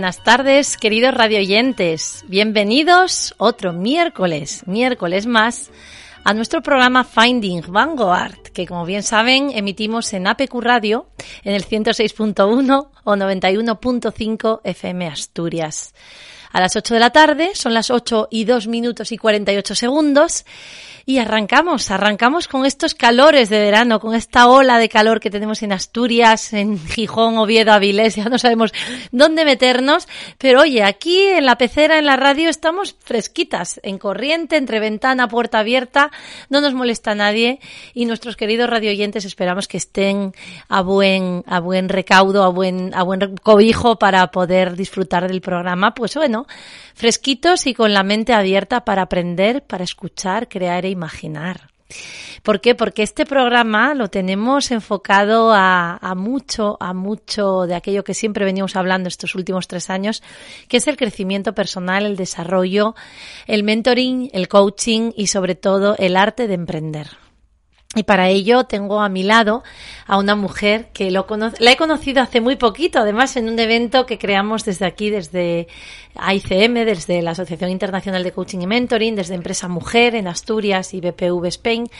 Buenas tardes, queridos radioyentes. Bienvenidos otro miércoles, miércoles más, a nuestro programa Finding Vanguard, que como bien saben emitimos en APQ Radio en el 106.1 o 91.5 FM Asturias. A las 8 de la tarde, son las 8 y 2 minutos y 48 segundos, y arrancamos, arrancamos con estos calores de verano, con esta ola de calor que tenemos en Asturias, en Gijón, Oviedo, Avilés, ya no sabemos dónde meternos, pero oye, aquí en la pecera, en la radio, estamos fresquitas, en corriente, entre ventana, puerta abierta, no nos molesta nadie y nuestros queridos radioyentes esperamos que estén a buen, a buen recaudo, a buen, a buen cobijo para poder disfrutar del programa, pues bueno, fresquitos y con la mente abierta para aprender, para escuchar, crear e imaginar. ¿Por qué? Porque este programa lo tenemos enfocado a, a, mucho, a mucho de aquello que siempre veníamos hablando estos últimos tres años, que es el crecimiento personal, el desarrollo, el mentoring, el coaching y sobre todo el arte de emprender. Y para ello tengo a mi lado a una mujer que lo la he conocido hace muy poquito, además en un evento que creamos desde aquí, desde AICM, desde la Asociación Internacional de Coaching y Mentoring, desde Empresa Mujer en Asturias y BPV Spain,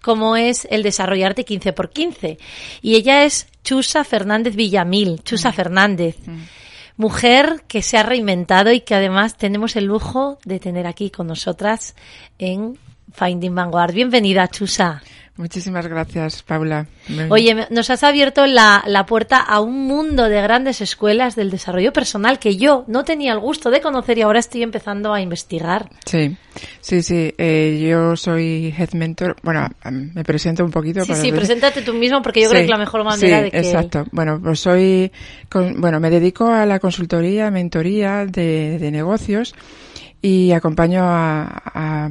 como es el Desarrollarte 15 por 15. Y ella es Chusa Fernández Villamil, Chusa mm. Fernández. Mm. Mujer que se ha reinventado y que además tenemos el lujo de tener aquí con nosotras en Finding Vanguard. Bienvenida, Chusa. Muchísimas gracias, Paula. Oye, nos has abierto la, la, puerta a un mundo de grandes escuelas del desarrollo personal que yo no tenía el gusto de conocer y ahora estoy empezando a investigar. Sí, sí, sí. Eh, yo soy Head Mentor. Bueno, me presento un poquito. Sí, sí, preséntate tú mismo porque yo creo que la mejor manera de que... exacto. Bueno, pues soy... bueno, me dedico a la consultoría, mentoría de, de negocios y acompaño a, a,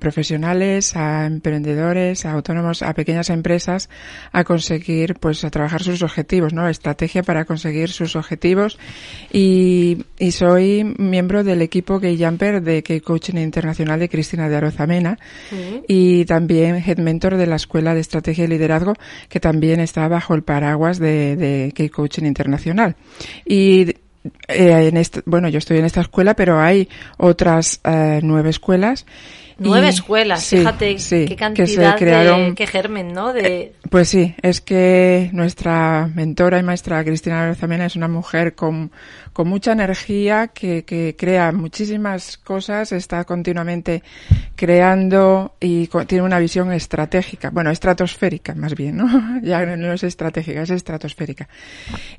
profesionales, a emprendedores, a autónomos, a pequeñas empresas a conseguir, pues, a trabajar sus objetivos, ¿no? Estrategia para conseguir sus objetivos. Y, y soy miembro del equipo Gay Jumper de Key Coaching Internacional de Cristina de Arozamena y también Head Mentor de la Escuela de Estrategia y Liderazgo que también está bajo el paraguas de, de Key Coaching Internacional. Y eh, en este, bueno, yo estoy en esta escuela, pero hay otras eh, nueve escuelas. Nueve escuelas, fíjate qué cantidad que de que germen, ¿no? De... Eh, pues sí, es que nuestra mentora y maestra Cristina Berzamena es una mujer con con mucha energía, que, que crea muchísimas cosas, está continuamente creando y tiene una visión estratégica, bueno, estratosférica más bien, ¿no? ya no es estratégica, es estratosférica.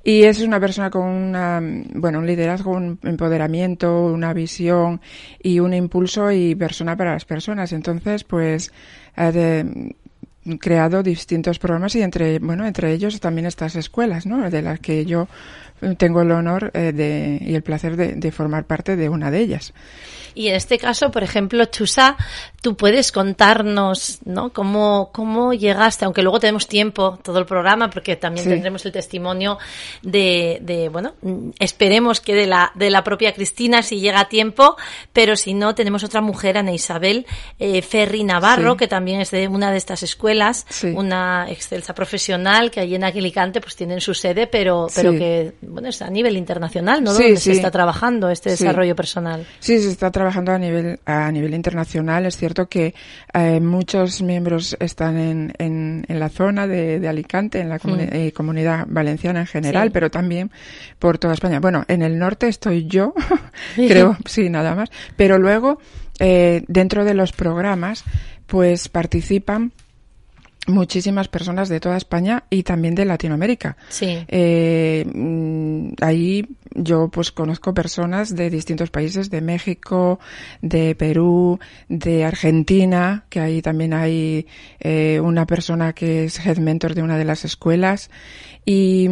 Y es una persona con una, bueno, un liderazgo, un empoderamiento, una visión y un impulso y persona para personas. Entonces, pues, de, creado distintos programas y entre bueno entre ellos también estas escuelas no de las que yo tengo el honor eh, de, y el placer de, de, formar parte de una de ellas. Y en este caso, por ejemplo, Chusa, tú puedes contarnos, ¿no? Cómo, cómo llegaste, aunque luego tenemos tiempo, todo el programa, porque también tendremos el testimonio de, de, bueno, esperemos que de la, de la propia Cristina si llega a tiempo, pero si no, tenemos otra mujer, Ana Isabel eh, Ferri Navarro, que también es de una de estas escuelas, una excelsa profesional que allí en Aquilicante pues tienen su sede, pero, pero que, bueno, es a nivel internacional, ¿no? Donde se está trabajando este desarrollo personal. Sí, se está trabajando a nivel, a nivel internacional. Es cierto que eh, muchos miembros están en, en, en la zona de, de, Alicante, en la eh, comunidad valenciana en general, pero también por toda España. Bueno, en el norte estoy yo, creo, sí, nada más. Pero luego, eh, dentro de los programas, pues participan muchísimas personas de toda España y también de Latinoamérica. Sí. Eh, mm, ahí yo pues conozco personas de distintos países, de México, de Perú, de Argentina, que ahí también hay eh, una persona que es head mentor de una de las escuelas y,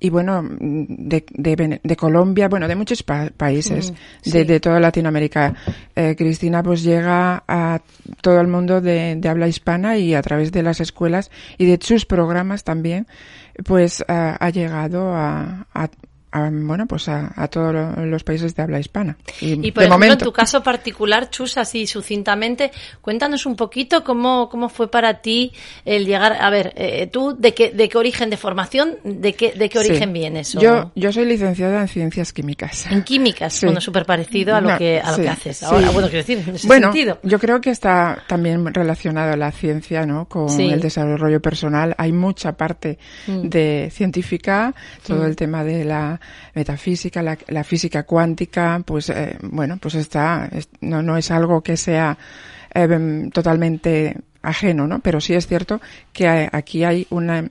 y bueno, de, de, de, Colombia, bueno, de muchos países, mm, de, de, toda Latinoamérica. Eh, Cristina pues llega a todo el mundo de, de, habla hispana y a través de las escuelas y de sus programas también, pues ha llegado a, a bueno, pues a, todos los países de habla hispana. Y, por ejemplo, en tu caso particular, Chus, así sucintamente, cuéntanos un poquito cómo, cómo fue para ti el llegar, a ver, eh, tú, ¿de qué, de qué origen de formación, de qué, de qué origen vienes? Yo, yo soy licenciada en ciencias químicas. En químicas, bueno, súper parecido a lo que, a lo que haces ahora. Bueno, quiero decir, en ese bueno, sentido. yo creo que está también relacionado a la ciencia, ¿no? Con el desarrollo personal. Hay mucha parte mm. de científica, todo mm. el tema de la metafísica, la, física cuántica, pues eh, bueno, pues está, no, no es algo que sea eh, totalmente ajeno, ¿no? Pero sí es cierto que aquí hay una,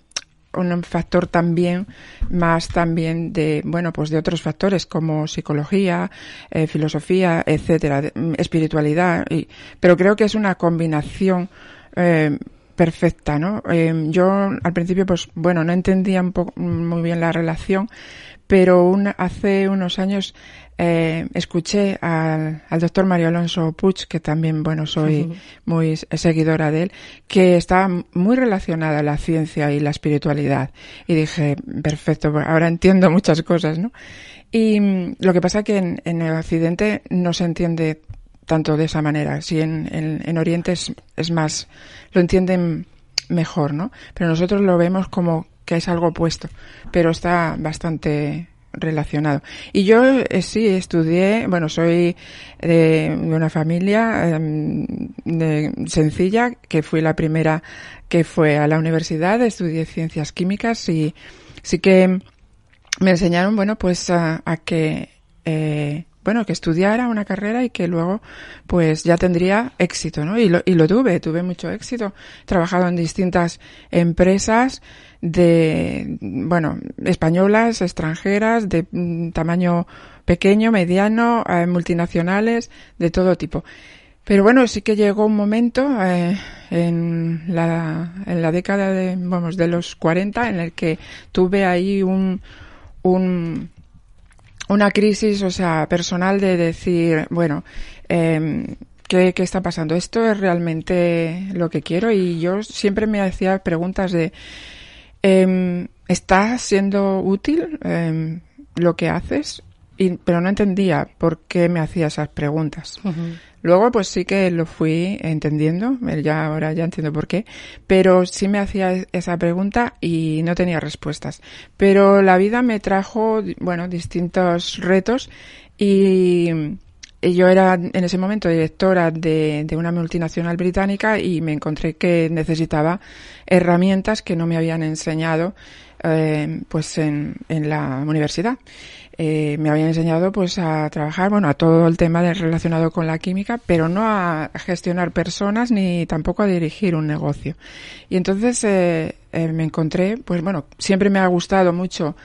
un factor también más también de bueno pues de otros factores como psicología eh, filosofía etcétera mm, espiritualidad y, pero creo que es una combinación eh, perfecta no eh, yo al principio pues bueno no entendía un poco muy bien la relación pero hace unos años eh, escuché al, doctor Mario Alonso Puig, que también, bueno, soy muy seguidora de él, que está muy relacionada la ciencia y la espiritualidad. Y dije, perfecto, ahora entiendo muchas cosas, ¿no? Y mm, lo que pasa es que en, el Occidente no se entiende tanto de esa manera. Si en, en, Oriente es, es más, lo entienden mejor, ¿no? Pero nosotros lo vemos como es algo opuesto, pero está bastante relacionado. Y yo eh, sí estudié, bueno, soy de, una familia em, sencilla, que fui la primera que fue a la universidad, estudié ciencias químicas y sí que me enseñaron, bueno, pues a, a que eh, bueno, que estudiara una carrera y que luego pues ya tendría éxito, ¿no? Y lo, y lo tuve, tuve mucho éxito. He trabajado en distintas empresas de, bueno, españolas, extranjeras, de mm, tamaño pequeño, mediano, eh, multinacionales, de todo tipo. Pero bueno, sí que llegó un momento eh, en, la, en la década de, vamos, de los 40 en el que tuve ahí un, un una crisis, o sea, personal de decir, bueno, eh, ¿qué, ¿qué, está pasando? ¿Esto es realmente lo que quiero? Y yo siempre me hacía preguntas de, eh, ¿está siendo útil eh, lo que haces? Y, pero no entendía por qué me hacía esas preguntas. Luego, pues sí que lo fui entendiendo, ya ahora ya entiendo por qué, pero sí me hacía esa pregunta y no tenía respuestas. Pero la vida me trajo, bueno, distintos retos y, yo era en ese momento directora de, de, una multinacional británica y me encontré que necesitaba herramientas que no me habían enseñado eh, pues en, en la universidad eh, me habían enseñado pues a trabajar, bueno, a todo el tema relacionado con la química, pero no a gestionar personas ni tampoco a dirigir un negocio. Y entonces eh, me encontré, pues bueno, siempre me ha gustado mucho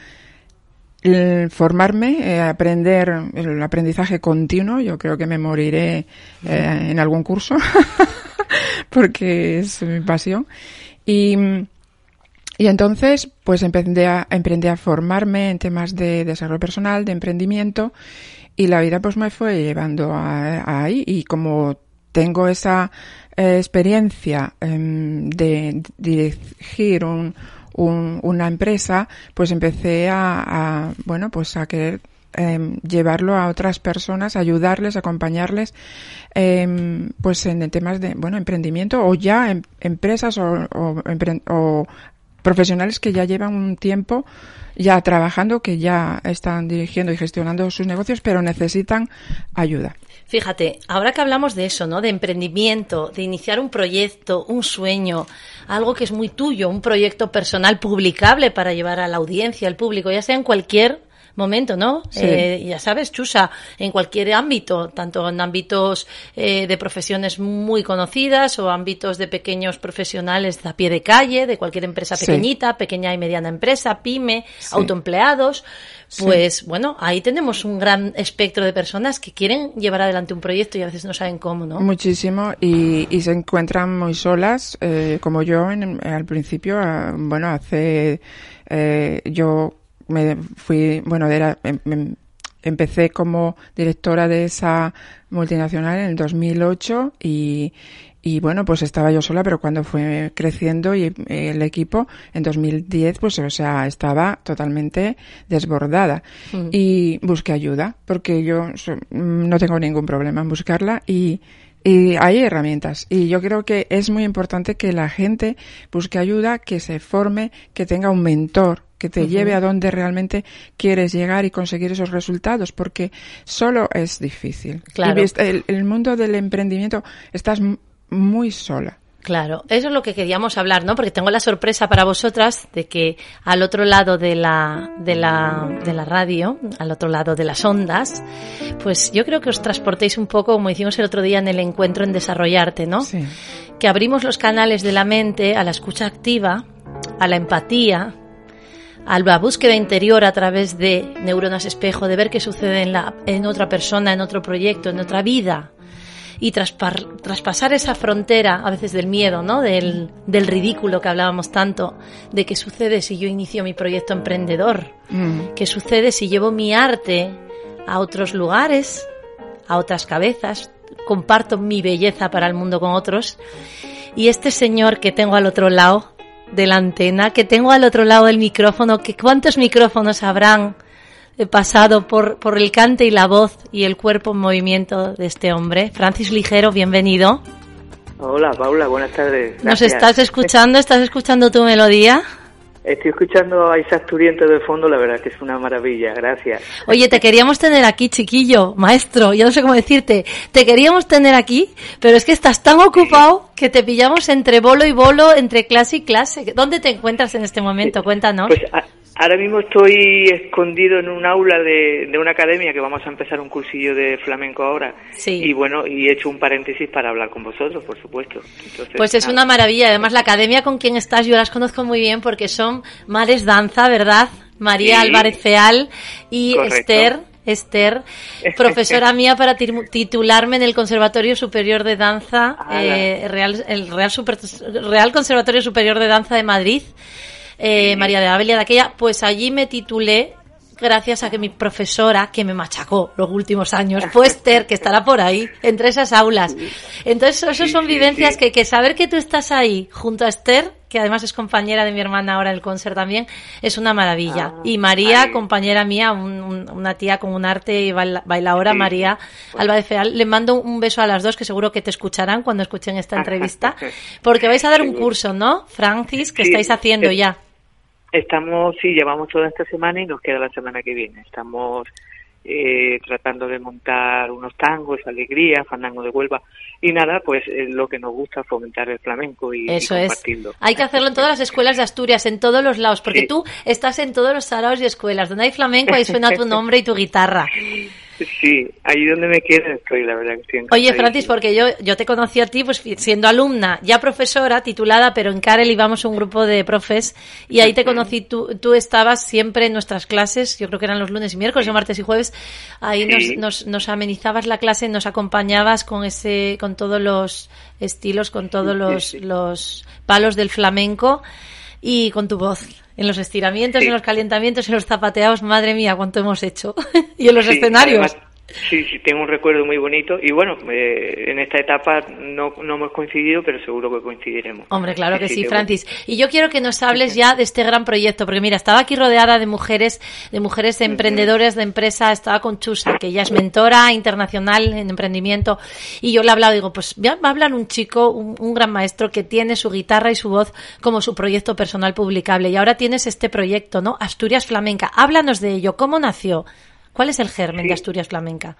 formarme, aprender, el aprendizaje continuo. Yo creo que me moriré en algún curso porque es mi pasión. Y y entonces, pues empecé a, emprendí a formarme en temas de desarrollo personal, de emprendimiento, y la vida pues me fue llevando ahí. Y como tengo esa eh, experiencia em, de dirigir un, una empresa, pues empecé a, bueno, pues a querer em, llevarlo a otras personas, ayudarles, acompañarles, em, pues en temas de, bueno, emprendimiento o ya en, empresas o, profesionales que ya llevan un tiempo ya trabajando, que ya están dirigiendo y gestionando sus negocios, pero necesitan ayuda. Fíjate, ahora que hablamos de eso, ¿no? De emprendimiento, de iniciar un proyecto, un sueño, algo que es muy tuyo, un proyecto personal publicable para llevar a la audiencia, al público, ya sea en cualquier momento, ¿no? Eh, ya sabes, Chusa, en cualquier ámbito, tanto en ámbitos eh, de profesiones muy conocidas o ámbitos de pequeños profesionales a pie de calle, de cualquier empresa pequeñita, pequeña y mediana empresa, pyme, autoempleados. Pues bueno, ahí tenemos un gran espectro de personas que quieren llevar adelante un proyecto y a veces no saben cómo, ¿no? Muchísimo y, y se encuentran muy solas, eh, como yo en, al principio, ah, bueno, hace eh, yo me fui, bueno, era, em, em, empecé como directora de esa multinacional en el 2008 y, y bueno, pues estaba yo sola, pero cuando fue creciendo y eh, el equipo en 2010, pues o sea, estaba totalmente desbordada mm. y busqué ayuda porque yo no tengo ningún problema en buscarla y y hay herramientas. Y yo creo que es muy importante que la gente busque ayuda, que se forme, que tenga un mentor que te lleve a donde realmente quieres llegar y conseguir esos resultados, porque solo es difícil. Claro. el, el mundo del emprendimiento estás muy sola. Claro, eso es lo que queríamos hablar, ¿no? Porque tengo la sorpresa para vosotras de que al otro lado de la, de la, de la radio, al otro lado de las ondas, pues yo creo que os transportéis un poco, como hicimos el otro día en el encuentro en Desarrollarte, ¿no? Sí. Que abrimos los canales de la mente a la escucha activa, a la empatía, a la búsqueda interior a través de neuronas espejo, de ver qué sucede en, la, en otra persona, en otro proyecto, en otra vida, y traspasar esa frontera a veces del miedo, ¿no? Del, del, ridículo que hablábamos tanto, de qué sucede si yo inicio mi proyecto emprendedor, mm. qué sucede si llevo mi arte a otros lugares, a otras cabezas, comparto mi belleza para el mundo con otros. Y este señor que tengo al otro lado de la antena, que tengo al otro lado del micrófono, que cuántos micrófonos habrán pasado por, por el cante y la voz y el cuerpo en movimiento de este hombre. Francis Ligero, bienvenido. Hola, Paula, buenas tardes. ¿Nos estás escuchando? ¿Estás escuchando tu melodía? Estoy escuchando a Isaac Turiente de fondo, la verdad que es una maravilla, gracias. Oye, te queríamos tener aquí, chiquillo, maestro, yo no sé cómo decirte, te queríamos tener aquí, pero es que estás tan ocupado que te pillamos entre bolo y bolo, entre clase y clase. ¿Dónde te encuentras en este momento? Cuéntanos. Pues Ahora mismo estoy escondido en un aula de, de, una academia que vamos a empezar un cursillo de flamenco ahora. Sí. Y bueno, y he hecho un paréntesis para hablar con vosotros, por supuesto. pues es una maravilla. Además, la academia con quien estás, yo las conozco muy bien porque son Mares Danza, ¿verdad? María Álvarez Feal y Esther. Esther, profesora mía para titularme en el Conservatorio Superior de Danza, eh, Real, el Real, Super, Real Conservatorio Superior de Danza de Madrid eh, María de Avelia de aquella, pues allí me titulé gracias a que mi profesora, que me machacó los últimos años, fue Esther, que estará por ahí, entre esas aulas. Entonces, esas son vivencias que, que saber que tú estás ahí junto a Esther, que además es compañera de mi hermana ahora en el concert también, es una maravilla. Ah, y María, compañera mía, una tía con un arte y bailadora, María Alba de Feal, le mando un beso a las dos, que seguro que te escucharán cuando escuchen esta entrevista, porque vais a dar un curso, ¿no, Francis, que estáis haciendo ya? Estamos, sí, llevamos toda esta semana y nos queda la semana que viene. Estamos eh, tratando de montar unos tangos, alegría, fandango de Huelva y nada, pues lo que nos gusta fomentar el flamenco y, Eso compartirlo. Es. Hay que hacerlo en todas las escuelas de Asturias, en todos los lados, porque tú estás en todos los saraos y escuelas. Donde hay flamenco, ahí suena tu nombre y tu guitarra. Sí, ahí donde me quieres estoy, la verdad. Que Oye, Francis, porque yo, yo te conocí a ti pues siendo alumna, ya profesora, titulada, pero en Carel íbamos un grupo de profes y ahí te conocí, tú, tú estabas siempre en nuestras clases, yo creo que eran los lunes y miércoles, o martes y jueves, ahí nos, nos, nos amenizabas la clase, nos acompañabas con ese, con todos los estilos, con todos los, los palos del flamenco y con tu voz en los estiramientos, en los calentamientos, en los zapateados, madre mía, cuánto hemos hecho. y en los escenarios. Sí, sí, tengo un recuerdo muy bonito y bueno, eh, en esta etapa no, no hemos coincidido, pero seguro que coincidiremos. Hombre, claro que sí, Francis. Y yo quiero que nos hables ya de este gran proyecto, porque mira, estaba aquí rodeada de mujeres, de mujeres emprendedoras de empresa, estaba con Chusa, que ella es mentora internacional en emprendimiento, y yo le he hablado, digo, pues va a hablar un chico, un, un gran maestro que tiene su guitarra y su voz como su proyecto personal publicable, y ahora tienes este proyecto, ¿no? Asturias Flamenca. Háblanos de ello, ¿cómo nació? ¿Cuál es el germen de Asturias Flamenca?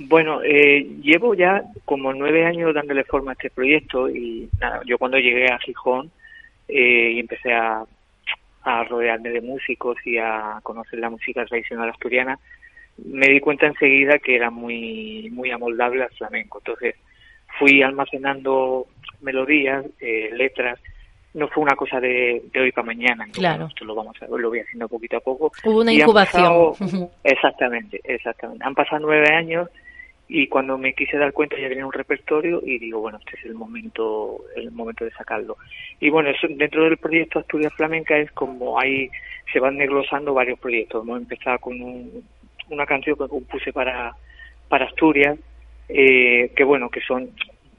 Bueno, eh, llevo ya como nueve años dándole forma a este proyecto y nada, yo cuando llegué a Gijón eh, y empecé a, a rodearme de músicos y a conocer la música tradicional asturiana, me di cuenta enseguida que era muy muy amoldable al flamenco. Entonces fui almacenando melodías, eh, letras no fue una cosa de, hoy para mañana. Claro. esto lo vamos a lo voy haciendo poquito a poco. Hubo una incubación. exactamente, exactamente. Han pasado nueve años y cuando me quise dar cuenta ya tenía un repertorio y digo, bueno, este es el momento, el momento de sacarlo. Y bueno, eso, dentro del proyecto Asturias Flamenca es como ahí se van desglosando varios proyectos. Hemos empezado con una canción que compuse para, para Asturias, eh, que bueno, que son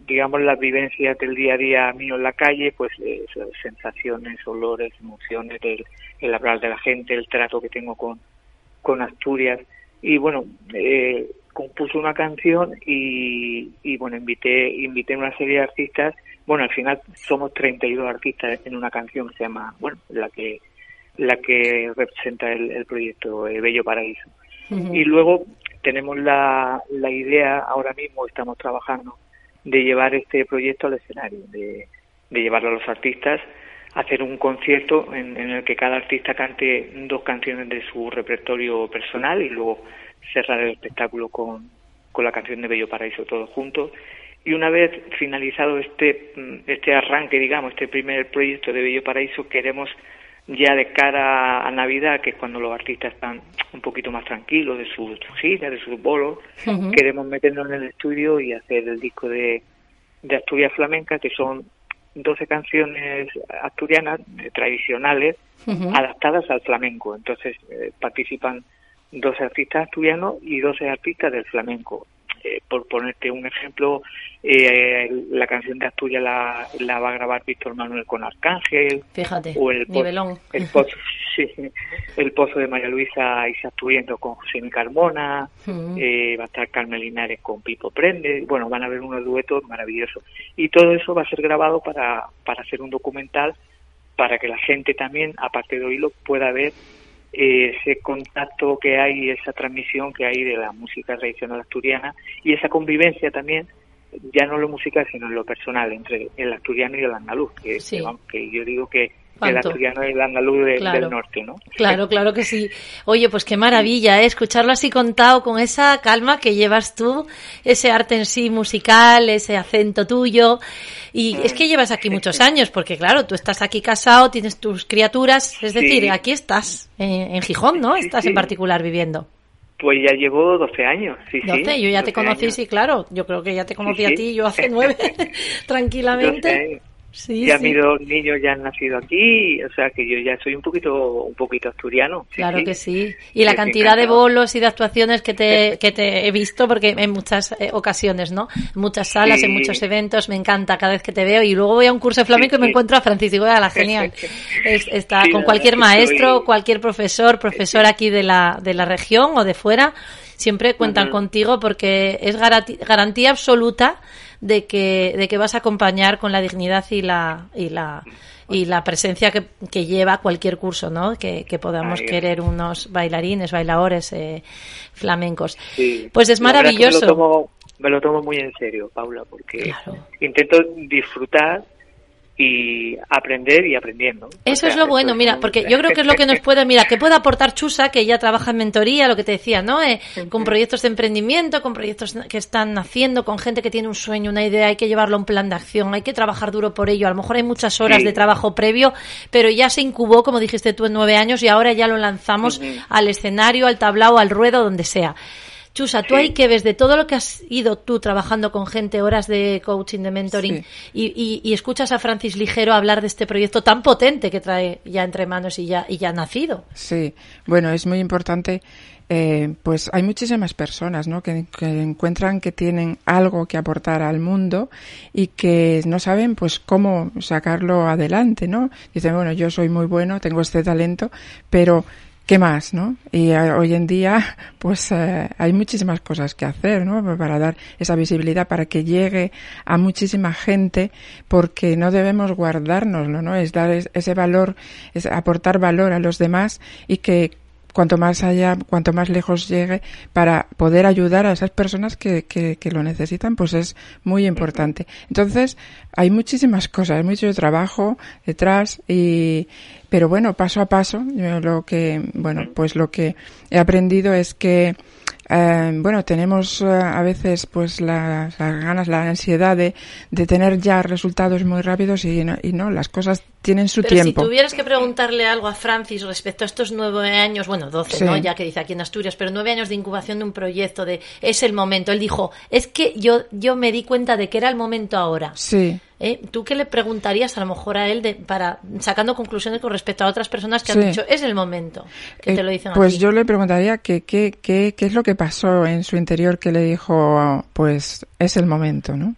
digamos, las vivencias del día a día mío en la calle, pues eh, sensaciones, olores, emociones, el, el, hablar de la gente, el trato que tengo con, con Asturias. Y bueno, eh, compuso una canción y, y bueno, invité, invité una serie de artistas. Bueno, al final somos 32 artistas en una canción que se llama, bueno, la que la que representa el, el proyecto eh, Bello Paraíso. Y luego tenemos la, la idea, ahora mismo estamos trabajando, de llevar este proyecto al escenario, de, de llevarlo a los artistas, hacer un concierto en, en, el que cada artista cante dos canciones de su repertorio personal y luego cerrar el espectáculo con, con la canción de Bello Paraíso todos juntos. Y una vez finalizado este, este arranque, digamos, este primer proyecto de Bello Paraíso, queremos ya de cara a Navidad, que es cuando los artistas están un poquito más tranquilos de sus giras, de sus bolos, queremos meternos en el estudio y hacer el disco de, de Asturias Flamenca, que son 12 canciones asturianas eh, tradicionales adaptadas al flamenco. Entonces eh, participan 12 artistas asturianos y 12 artistas del flamenco. Eh, por ponerte un ejemplo, eh, la canción de Asturias la, la, va a grabar Víctor Manuel con Arcángel. Fíjate, o el, nivelón. El pozo, sí, el pozo de María Luisa y Asturiendo con José Carmona. Mm. Eh, va a estar Carmen Linares con Pipo Prende. Bueno, van a haber unos duetos maravillosos. Y todo eso va a ser grabado para, para hacer un documental para que la gente también, aparte de oírlo, pueda ver ese contacto que hay, esa transmisión que hay de la música tradicional asturiana y esa convivencia también, ya no lo musical, sino en lo personal, entre el asturiano y el andaluz, que, sí. que yo digo que el asturiano y el andaluz de, claro. del norte, ¿no? Claro, claro que sí. Oye, pues qué maravilla, ¿eh? escucharlo así contado con esa calma que llevas tú, ese arte en sí musical, ese acento tuyo. Y es que llevas aquí muchos años, porque claro, tú estás aquí casado, tienes tus criaturas, es decir, aquí estás, en, en, Gijón, ¿no? Estás sí, en particular viviendo. Pues ya llevo 12 años, sí, 12, sí. yo ya te conocí, años. sí, claro. Yo creo que ya te conocí a ti, yo hace nueve, tranquilamente. Sí, ya sí. mis dos niños ya han nacido aquí, o sea que yo ya soy un poquito un poquito asturiano. Claro sí. que sí. Y la cantidad de bolos y de actuaciones que te, que te he visto, porque en muchas eh, ocasiones, ¿no? En muchas salas, en muchos eventos, me encanta cada vez que te veo. Y luego voy a un curso de flamenco y me encuentro a Francisco de la genial. Es, está con cualquier maestro, soy... cualquier profesor, profesor aquí de la, de la región o de fuera, siempre cuentan uh -huh. contigo porque es garantía absoluta de que, de que vas a acompañar con la dignidad y la, y la, y la presencia que, que lleva cualquier curso, ¿no? Que, que podamos querer unos bailarines, bailadores eh, flamencos. Sí. Pues es maravilloso. Me lo, tomo, me lo tomo muy en serio, Paula, porque claro. intento disfrutar y aprender y aprendiendo. Eso o sea, es lo bueno, mira, porque yo creo que es lo que nos puede, mira, que puede aportar Chusa, que ella trabaja en mentoría, lo que te decía, ¿no? Eh, con proyectos de emprendimiento, con proyectos que están naciendo, con gente que tiene un sueño, una idea, hay que llevarlo a un plan de acción, hay que trabajar duro por ello. A lo mejor hay muchas horas sí. de trabajo previo, pero ya se incubó, como dijiste tú, en nueve años y ahora ya lo lanzamos uh -huh. al escenario, al tablao, al ruedo, donde sea. Chusa, tú sí. ahí que ves de todo lo que has ido tú trabajando con gente, horas de coaching, de mentoring, sí. y, y, y, escuchas a Francis Ligero hablar de este proyecto tan potente que trae ya entre manos y ya, y ya nacido. Sí, bueno, es muy importante. Eh, pues hay muchísimas personas ¿no? que, que, encuentran que tienen algo que aportar al mundo y que no saben pues cómo sacarlo adelante, ¿no? Dicen, bueno, yo soy muy bueno, tengo este talento, pero ¿qué más, no? Y eh, hoy en día, pues eh, hay muchísimas cosas que hacer, ¿no? Para dar esa visibilidad, para que llegue a muchísima gente, porque no debemos guardárnoslo, ¿no? Es dar ese valor, es aportar valor a los demás y que cuanto más allá, cuanto más lejos llegue, para poder ayudar a esas personas que, que, que, lo necesitan, pues es muy importante. Entonces, hay muchísimas cosas, hay mucho trabajo detrás y, pero bueno, paso a paso, yo lo que, bueno, pues lo que he aprendido es que eh, bueno, tenemos uh, a veces pues las, las, ganas, la ansiedad de, de, tener ya resultados muy rápidos y no, y no las cosas tienen su Pero tiempo. si tuvieras que preguntarle algo a Francis respecto a estos nueve años, bueno, doce, sí. ¿no? Ya que dice aquí en Asturias, pero nueve años de incubación de un proyecto, de es el momento. Él dijo, es que yo, yo me di cuenta de que era el momento ahora. Sí. ¿Eh? ¿Tú qué le preguntarías a lo mejor a él de, para sacando conclusiones con respecto a otras personas que sí. han dicho es el momento que eh, te lo dicen Pues a ti? yo le preguntaría que qué que, que es lo que pasó en su interior que le dijo pues es el momento, ¿no?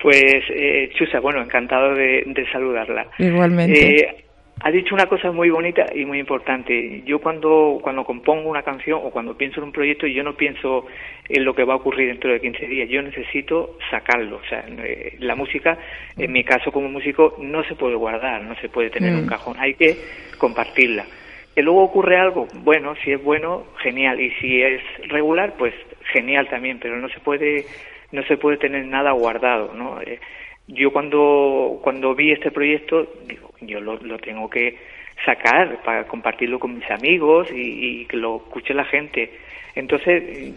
Pues, eh, Chusa, bueno, encantado de, saludarla. Igualmente. Eh, ha dicho una cosa muy bonita y muy importante. Yo cuando, cuando compongo una canción o cuando pienso en un proyecto, yo no pienso en lo que va a ocurrir dentro de 15 días. Yo necesito sacarlo. O sea, eh, la música, en mi caso como músico, no se puede guardar, no se puede tener en un mm. cajón. Hay que compartirla. Que luego ocurre algo, bueno, si es bueno, genial. Y si es regular, pues genial también. Pero no se puede, no se puede tener nada guardado, ¿no? Eh, yo cuando, cuando vi este proyecto, digo, yo lo, lo tengo que sacar para compartirlo con mis amigos y, que lo escuche la gente. Entonces,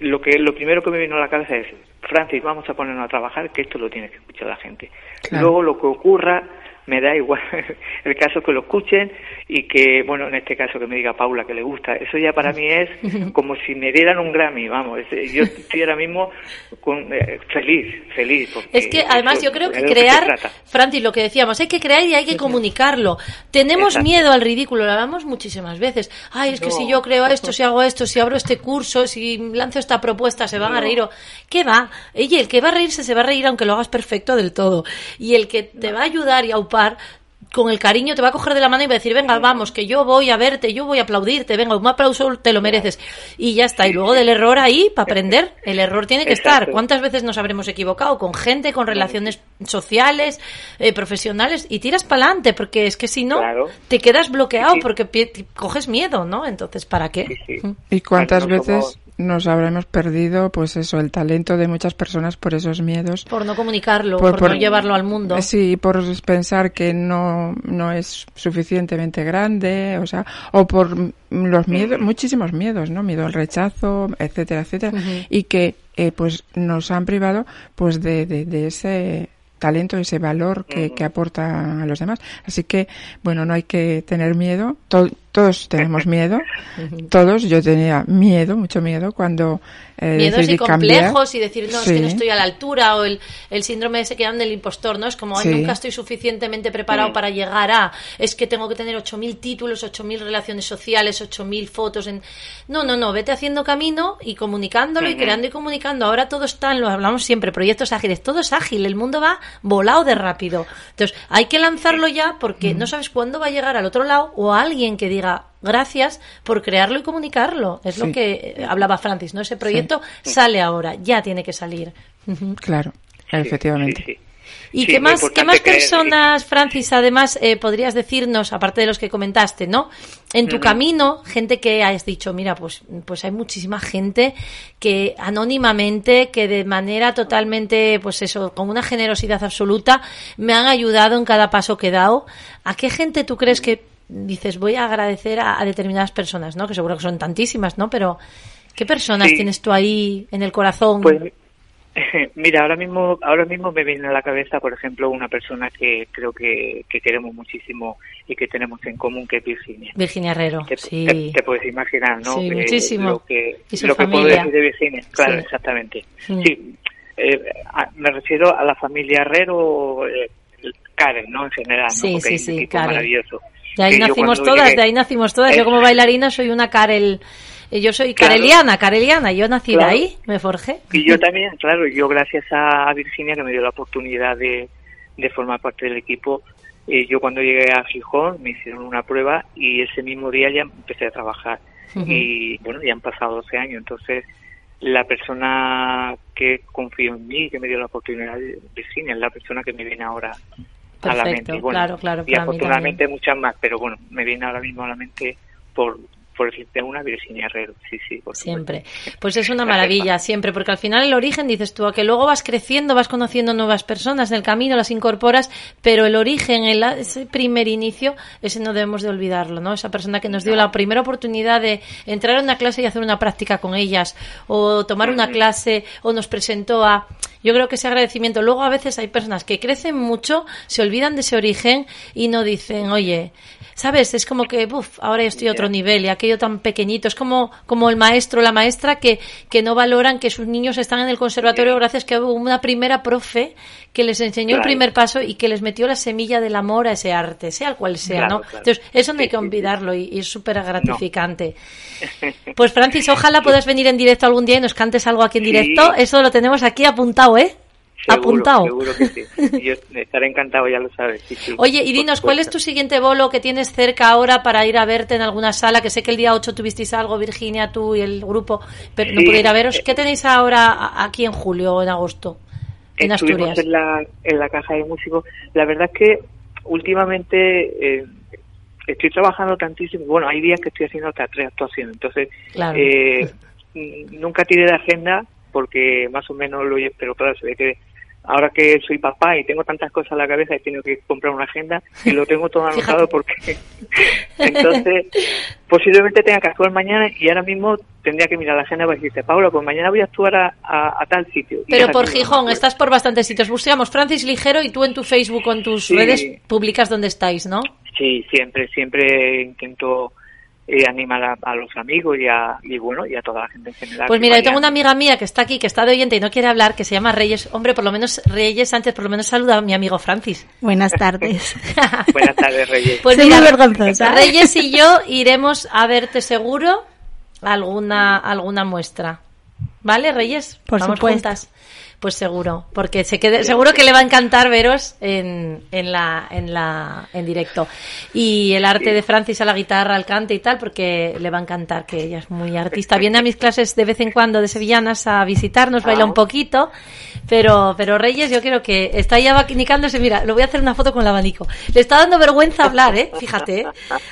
lo que lo primero que me vino a la cabeza es, Francis, vamos a ponernos a trabajar, que esto lo tiene que escuchar la gente. Luego lo que ocurra me da igual el caso que lo escuchen y que, bueno, en este caso que me diga Paula que le gusta. Eso ya para mí es como si me dieran un Grammy, vamos. Yo estoy ahora mismo con, eh, feliz, feliz. Es que además yo creo que crear, Francis, lo que decíamos, hay que crear y hay que comunicarlo. Tenemos miedo al ridículo, lo hablamos muchísimas veces. Ay, es que si yo creo esto, si hago esto, si abro este curso, si lanzo esta propuesta, se van a reír. O... ¿Qué va? Oye, el que va a reírse se va a reír aunque lo hagas perfecto del todo. Y el que te va a ayudar y a upar con el cariño te va a coger de la mano y va a decir, venga, vamos, que yo voy a verte, yo voy a aplaudirte, venga, un aplauso te lo mereces. Y ya está. Y luego del error ahí, para aprender, el error tiene que estar. ¿Cuántas veces nos habremos equivocado? Con gente, con relaciones sociales, eh, profesionales, y tiras para adelante, porque es que si no, te quedas bloqueado porque coges miedo, ¿no? Entonces, ¿para qué? ¿Y cuántas veces nos habremos perdido, pues eso, el talento de muchas personas por esos miedos. Por no comunicarlo, por, no llevarlo al mundo. Sí, por pensar que no, no es suficientemente grande, o sea, o por los miedos, muchísimos miedos, ¿no? Miedo al rechazo, etcétera, etcétera, y que eh, pues nos han privado pues de, de, de ese talento, ese valor que, que, aporta a los demás. Así que, bueno, no hay que tener miedo. Todos tenemos miedo. Todos. Yo tenía miedo, mucho miedo cuando eh, Miedos y complejos y decir, no, es que no estoy a la altura o el, el síndrome ese que dan del impostor, ¿no? Es como, Ay, nunca estoy suficientemente preparado para llegar a, es que tengo que tener 8.000 títulos, 8.000 relaciones sociales, 8.000 fotos. En... No, no, no, vete haciendo camino y comunicándolo y creando y comunicando. Ahora todo está, lo hablamos siempre, proyectos ágiles, todo es ágil, el mundo va volado de rápido. Entonces, hay que lanzarlo ya porque no sabes cuándo va a llegar al otro lado o alguien que diga, gracias por crearlo y comunicarlo. Es lo que eh, hablaba Francis, ¿no? Ese proyecto sale ahora, ya tiene que salir. Claro, efectivamente. ¿Y qué más, qué más personas, Francis, además eh, podrías decirnos, aparte de los que comentaste, ¿no? En tu camino, gente que has dicho, mira, pues, pues hay muchísima gente que anónimamente, que de manera totalmente, pues eso, con una generosidad absoluta, me han ayudado en cada paso que he dado. ¿A qué gente tú crees que dices, voy a agradecer a, determinadas personas, ¿no? Que seguro que son tantísimas, ¿no? Pero, ¿qué personas tienes tú ahí en el corazón? Pues, mira, ahora mismo, ahora mismo me viene a la cabeza, por ejemplo, una persona que creo que, queremos muchísimo y que tenemos en común, que es Virginia. Virginia Herrero, te, sí. Te, puedes imaginar, ¿no? Sí, muchísimo. Lo que, lo que puedo decir de Virginia, claro, exactamente. Mm. Sí, eh, me refiero a la familia Herrero, eh, Karen, ¿no? En general, ¿no? Sí, sí, sí, maravilloso. De ahí nacimos todas, de ahí nacimos todas. Yo como bailarina soy una Karel, eh, yo soy careliana, careliana, yo nací de ahí, me forjé. Y yo también, claro, yo gracias a Virginia que me dio la oportunidad de, de formar parte del equipo, eh, yo cuando llegué a Gijón me hicieron una prueba y ese mismo día ya empecé a trabajar. Y bueno, ya han pasado 12 años, entonces la persona que confió en mí, que me dio la oportunidad, Virginia, es la persona que me viene ahora a la mente. Claro, claro, y afortunadamente muchas más, pero bueno, me viene ahora mismo a la mente por por decirte una Virginia Herrero, sí, sí. siempre. Pues es una maravilla, siempre, porque al final el origen, dices tú, a que luego vas creciendo, vas conociendo nuevas personas en el camino, las incorporas, pero el origen, el, ese primer inicio, ese no debemos de olvidarlo, ¿no? Esa persona que nos dio la primera oportunidad de entrar a una clase y hacer una práctica con ellas, o tomar una clase, o nos presentó a... Yo creo que ese agradecimiento. Luego a veces hay personas que crecen mucho, se olvidan de ese origen y no dicen, oye, ¿sabes? Es como que, uff, ahora yo estoy a otro nivel y aquello tan pequeñito. Es como, como el maestro, la maestra que, que no valoran que sus niños están en el conservatorio gracias que hubo una primera profe que les enseñó el primer paso y que les metió la semilla del amor a ese arte, sea cual sea, ¿no? Entonces, eso no hay que olvidarlo y, es súper gratificante. Pues Francis, ojalá puedas venir en directo algún día y nos cantes algo aquí en directo. Eso lo tenemos aquí apuntado, ¿eh? Apuntado. Seguro que sí. Yo estaré encantado, ya lo sabes. Oye, y dinos, ¿cuál es tu siguiente bolo que tienes cerca ahora para ir a verte en alguna sala? Que sé que el día 8 tuvisteis algo, Virginia, tú y el grupo, pero no pude ir a veros. ¿Qué tenéis ahora aquí en julio o en agosto? En Asturias. En la, en la caja de músicos. La verdad es que últimamente eh, estoy trabajando tantísimo. Bueno, hay días que estoy haciendo hasta tres actuaciones. Entonces, eh, nunca tiré de agenda porque más o menos lo pero claro, se ve que ahora que soy papá y tengo tantas cosas en la cabeza he tenido que comprar una agenda y lo tengo todo anotado porque entonces posiblemente tenga que actuar mañana y ahora mismo tendría que mirar la agenda para decirte Paula pues mañana voy a actuar a, tal sitio pero por Gijón estás por bastantes sitios. Buscamos Francis Ligero y tú en tu Facebook o en tus redes publicas dónde estáis ¿no? sí siempre siempre intento eh, animar a, los amigos y a, y bueno, y a toda la gente en general. Pues mira, yo tengo una amiga mía que está aquí, que está de oyente y no quiere hablar, que se llama Reyes. Hombre, por lo menos Reyes antes, por lo menos saluda a mi amigo Francis. Buenas tardes. Buenas tardes, Reyes. Pues mira, vergonzosa. Reyes y yo iremos a verte seguro alguna, alguna muestra. ¿Vale, Reyes? Por Vamos supuesto. Pues seguro, porque se quede, seguro que le va a encantar veros en, en, la, en, la, en directo. Y el arte de Francis a la guitarra, al cante y tal, porque le va a encantar, que ella es muy artista. Viene a mis clases de vez en cuando de sevillanas a visitarnos, baila un poquito, pero, pero Reyes yo creo que está ya abanicándose. Mira, lo voy a hacer una foto con el abanico. Le está dando vergüenza hablar, ¿eh? Fíjate, ¿eh?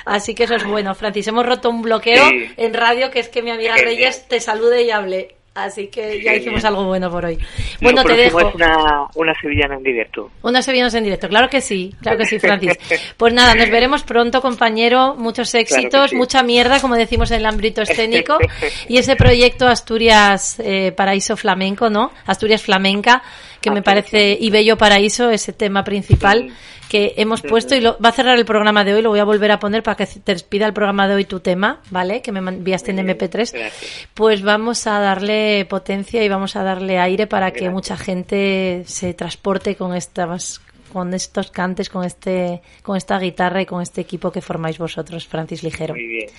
Así que eso es bueno, Francis. Hemos roto un bloqueo en radio, que es que mi amiga Reyes te salude y hable. Así que ya hicimos algo bueno por hoy. Bueno, te dejo. Es una, una sevillana en directo. Una sevillana en directo, claro que sí, claro que sí, Francis. Pues nada, nos veremos pronto, compañero. Muchos éxitos, mucha mierda, como decimos en el ámbito escénico. Y ese proyecto Asturias eh, Paraíso Flamenco, ¿no? Asturias Flamenca, que me parece, y Bello Paraíso, ese tema principal que hemos puesto y lo, va a cerrar el programa de hoy, lo voy a volver a poner para que te despida el programa de hoy tu tema, ¿vale? Que me enviaste en MP3. Pues vamos a darle potencia y vamos a darle aire para que mucha gente se transporte con estas con estos cantes, con este con esta guitarra y con este equipo que formáis vosotros, Francis Ligero. Muy bien.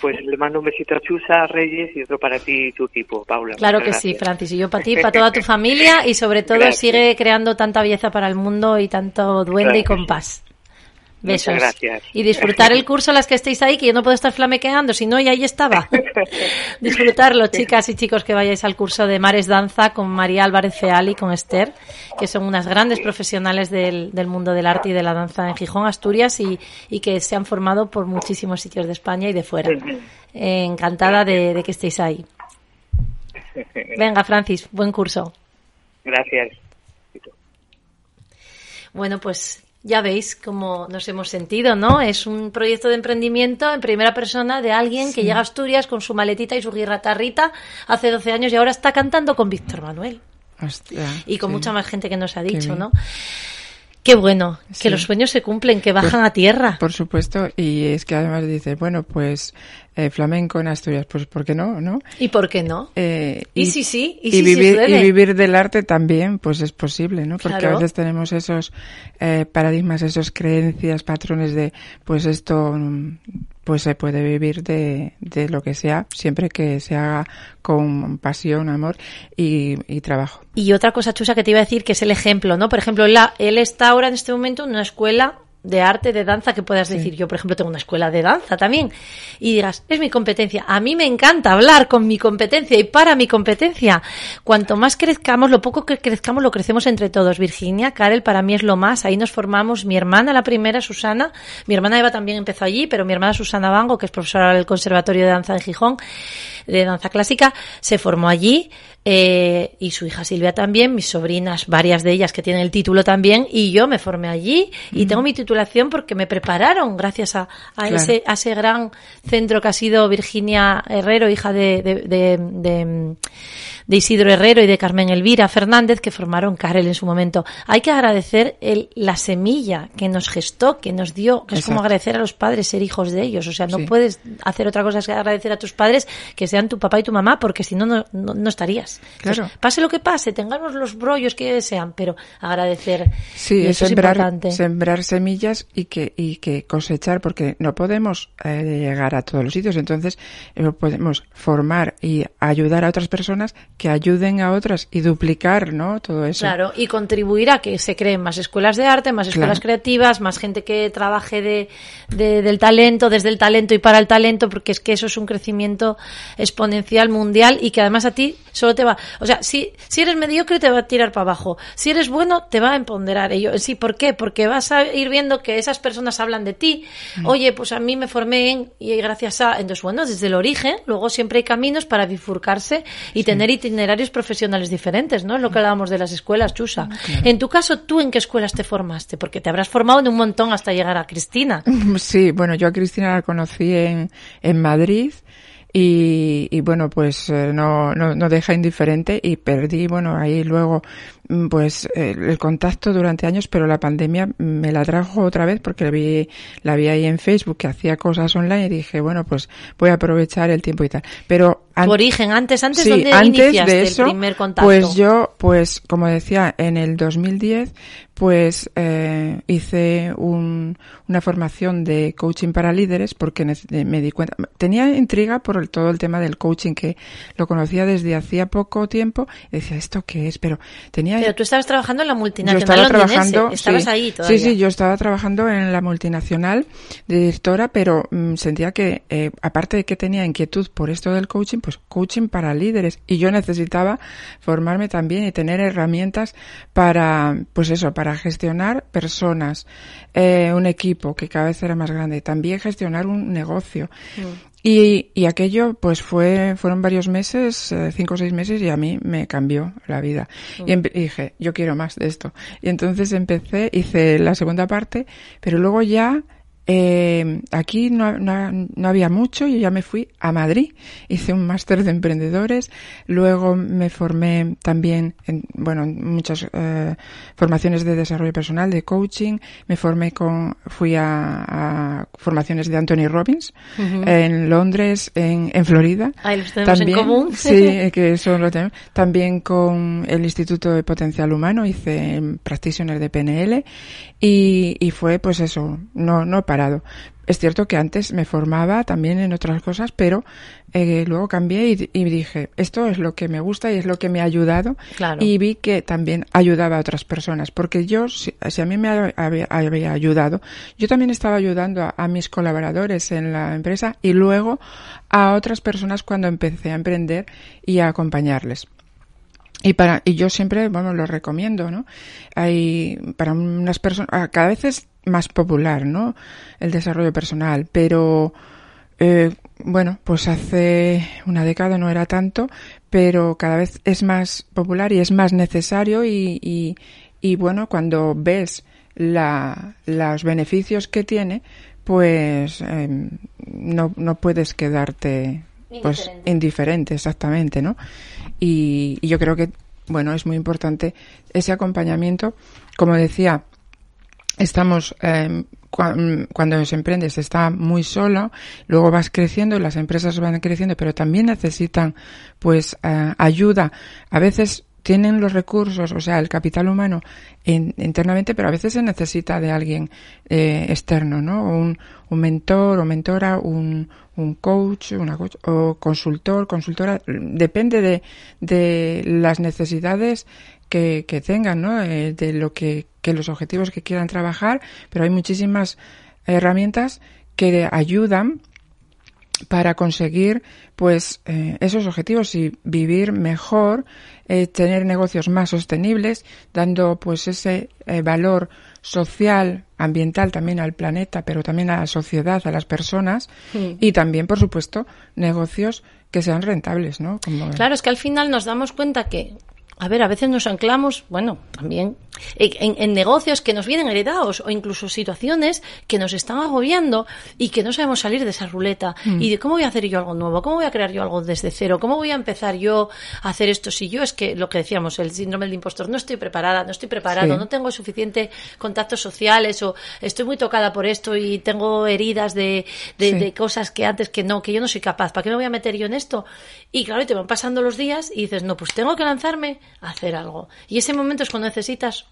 Pues le mando un besito a Chusa, a Reyes y otro para ti y tu equipo, Paula. Claro que sí, Francis. Y yo para ti, para toda tu familia y sobre todo sigue creando tanta belleza para el mundo y tanto duende y compás. Besos. gracias. Y disfrutar el curso las que estéis ahí, que yo no puedo estar flamequeando, si no, y ahí estaba. Disfrutarlo, chicas y chicos, que vayáis al curso de Mares Danza con María Álvarez Feal y con Esther, que son unas grandes profesionales del, mundo del arte y de la danza en Gijón, Asturias, y, y, que se han formado por muchísimos sitios de España y de fuera. encantada de, de que estéis ahí. Venga, Francis, buen curso. Gracias. Bueno, pues ya veis cómo nos hemos sentido, ¿no? Es un proyecto de emprendimiento en primera persona de alguien que llega a Asturias con su maletita y su guirratarrita hace 12 años y ahora está cantando con Víctor Manuel. y con mucha más gente que nos ha dicho, ¿no? Qué bueno, que los sueños se cumplen, que bajan a tierra. Por supuesto, y es que además dices, bueno, pues eh, flamenco en Asturias, pues ¿por qué no? no? ¿Y por qué no? Eh, y, sí, sí, y, y vivir, y vivir del arte también, pues es posible, ¿no? Porque a veces tenemos esos eh, paradigmas, esos creencias, patrones de, pues esto mm, pues se puede vivir de, de lo que sea, siempre que se haga con pasión, amor y, y, trabajo. Y otra cosa, Chusa, que te iba a decir, que es el ejemplo, ¿no? Por ejemplo, la, él está ahora en este momento en una escuela de arte, de danza, que puedas decir, yo por ejemplo tengo una escuela de danza también, y digas, es mi competencia, a mí me encanta hablar con mi competencia y para mi competencia. Cuanto más crezcamos, lo poco que crezcamos lo crecemos entre todos. Virginia, Karel, para mí es lo más, ahí nos formamos, mi hermana la primera, Susana, mi hermana Eva también empezó allí, pero mi hermana Susana Bango, que es profesora del Conservatorio de Danza de Gijón, de danza clásica, se formó allí, eh, y su hija Silvia también, mis sobrinas, varias de ellas que tienen el título también, y yo me formé allí y tengo mi titulación porque me prepararon gracias a, a ese, a ese gran centro que ha sido Virginia Herrero, hija de, de, de, de Isidro Herrero y de Carmen Elvira Fernández, que formaron Karel en su momento. Hay que agradecer el, la semilla que nos gestó, que nos dio, que es como agradecer a los padres ser hijos de ellos. O sea, no puedes hacer otra cosa que agradecer a tus padres que sean tu papá y tu mamá, porque si no, no, no estarías. Claro. pase lo que pase, tengamos los brollos que sean, pero agradecer. Sí, es sembrar, sembrar semillas y que, y que cosechar, porque no podemos eh, llegar a todos los sitios. Entonces, eh, podemos formar y ayudar a otras personas que ayuden a otras y duplicar, ¿no? Todo eso. Claro, y contribuir a que se creen más escuelas de arte, más escuelas creativas, más gente que trabaje de, del talento, desde el talento y para el talento, porque es que eso es un crecimiento exponencial mundial y que además a ti solo te va, o sea, si, si eres mediocre te va a tirar para abajo, si eres bueno te va a empoderar ello. Sí, ¿por qué? Porque vas a ir viendo que esas personas hablan de ti. Mm. Oye, pues a mí me formé en, y gracias a, entonces bueno, desde el origen, luego siempre hay caminos para bifurcarse y tener itinerarios profesionales diferentes, ¿no? Es lo que hablábamos de las escuelas, Chusa. En tu caso, ¿tú en qué escuelas te formaste? Porque te habrás formado en un montón hasta llegar a Cristina. Sí, bueno, yo a Cristina la conocí en, en Madrid y, y bueno, pues eh, no, no, no deja indiferente y perdí, bueno, ahí luego mm, pues el contacto durante años, pero la pandemia me la trajo otra vez porque la vi, la vi ahí en Facebook que hacía cosas online y dije, bueno, pues voy a aprovechar el tiempo y tal. Pero tu origen, antes, antes, sí, ¿dónde antes de eso, el primer contacto? Pues yo, pues como decía, en el 2010, pues eh, hice un, una formación de coaching para líderes porque me di cuenta, tenía intriga por el, todo el tema del coaching que lo conocía desde hacía poco tiempo y decía, ¿esto qué es? Pero tenía... Pero tú estabas trabajando en la multinacional yo estaba trabajando, estabas sí, ahí todavía. Sí, sí, yo estaba trabajando en la multinacional de directora, pero mm, sentía que, eh, aparte de que tenía inquietud por esto del coaching, pues coaching para líderes y yo necesitaba formarme también y tener herramientas para, pues eso, para gestionar personas, eh, un equipo que cada vez era más grande, también gestionar un negocio. Mm. Y, y, aquello, pues fue, fueron varios meses, eh, cinco o seis meses, y a mí me cambió la vida. Y, dije, yo quiero más de esto. Y entonces empecé, hice la segunda parte, pero luego ya eh, aquí no, no, no, había mucho, yo ya me fui a Madrid, hice un máster de emprendedores, luego me formé también en, bueno, muchas eh, formaciones de desarrollo personal, de coaching, me formé con, fui a, a formaciones de Anthony Robbins uh -huh. en Londres, en, en Florida. Ahí los tenemos también, en común. Sí, que eso lo tenemos. También con el Instituto de Potencial Humano hice practitioner de PNL y, y fue pues eso, no, no para es cierto que antes me formaba también en otras cosas, pero eh, luego cambié y, y, dije, esto es lo que me gusta y es lo que me ha ayudado. Claro. Y vi que también ayudaba a otras personas, porque yo, si, si a mí me había, había, ayudado, yo también estaba ayudando a, a, mis colaboradores en la empresa y luego a otras personas cuando empecé a emprender y a acompañarles. Y para, y yo siempre, bueno, lo recomiendo, ¿no? Hay, para unas personas, cada vez es más popular, ¿no? El desarrollo personal, pero, eh, bueno, pues hace una década no era tanto, pero cada vez es más popular y es más necesario y, y, y bueno, cuando ves la, los beneficios que tiene, pues eh, no, no puedes quedarte pues indiferente. indiferente, exactamente, ¿no? Y, y, yo creo que, bueno, es muy importante ese acompañamiento. Como decía, estamos, eh, cu cuando se emprende se está muy solo, luego vas creciendo, las empresas van creciendo, pero también necesitan, pues, eh, ayuda. A veces tienen los recursos, o sea, el capital humano in, internamente, pero a veces se necesita de alguien eh, externo, ¿no? Un, un mentor o mentora, un, un coach, una coach, o consultor, consultora, depende de, de las necesidades que, que tengan, ¿no? Eh, de lo que, que los objetivos que quieran trabajar, pero hay muchísimas herramientas que ayudan para conseguir pues eh, esos objetivos y vivir mejor, eh, tener negocios más sostenibles, dando pues ese eh, valor social, ambiental también al planeta, pero también a la sociedad, a las personas sí. y también, por supuesto, negocios que sean rentables, ¿no? Como... Claro, es que al final nos damos cuenta que a ver, a veces nos anclamos, bueno, también en, en, negocios que nos vienen heredados o incluso situaciones que nos están agobiando y que no sabemos salir de esa ruleta mm. y de cómo voy a hacer yo algo nuevo, cómo voy a crear yo algo desde cero, cómo voy a empezar yo a hacer esto si yo es que lo que decíamos, el síndrome del impostor, no estoy preparada, no estoy preparado, sí. no tengo suficiente contactos sociales o estoy muy tocada por esto y tengo heridas de, de, sí. de cosas que antes que no, que yo no soy capaz, ¿para qué me voy a meter yo en esto? Y claro, y te van pasando los días y dices, no, pues tengo que lanzarme hacer algo. Y ese momento es cuando necesitas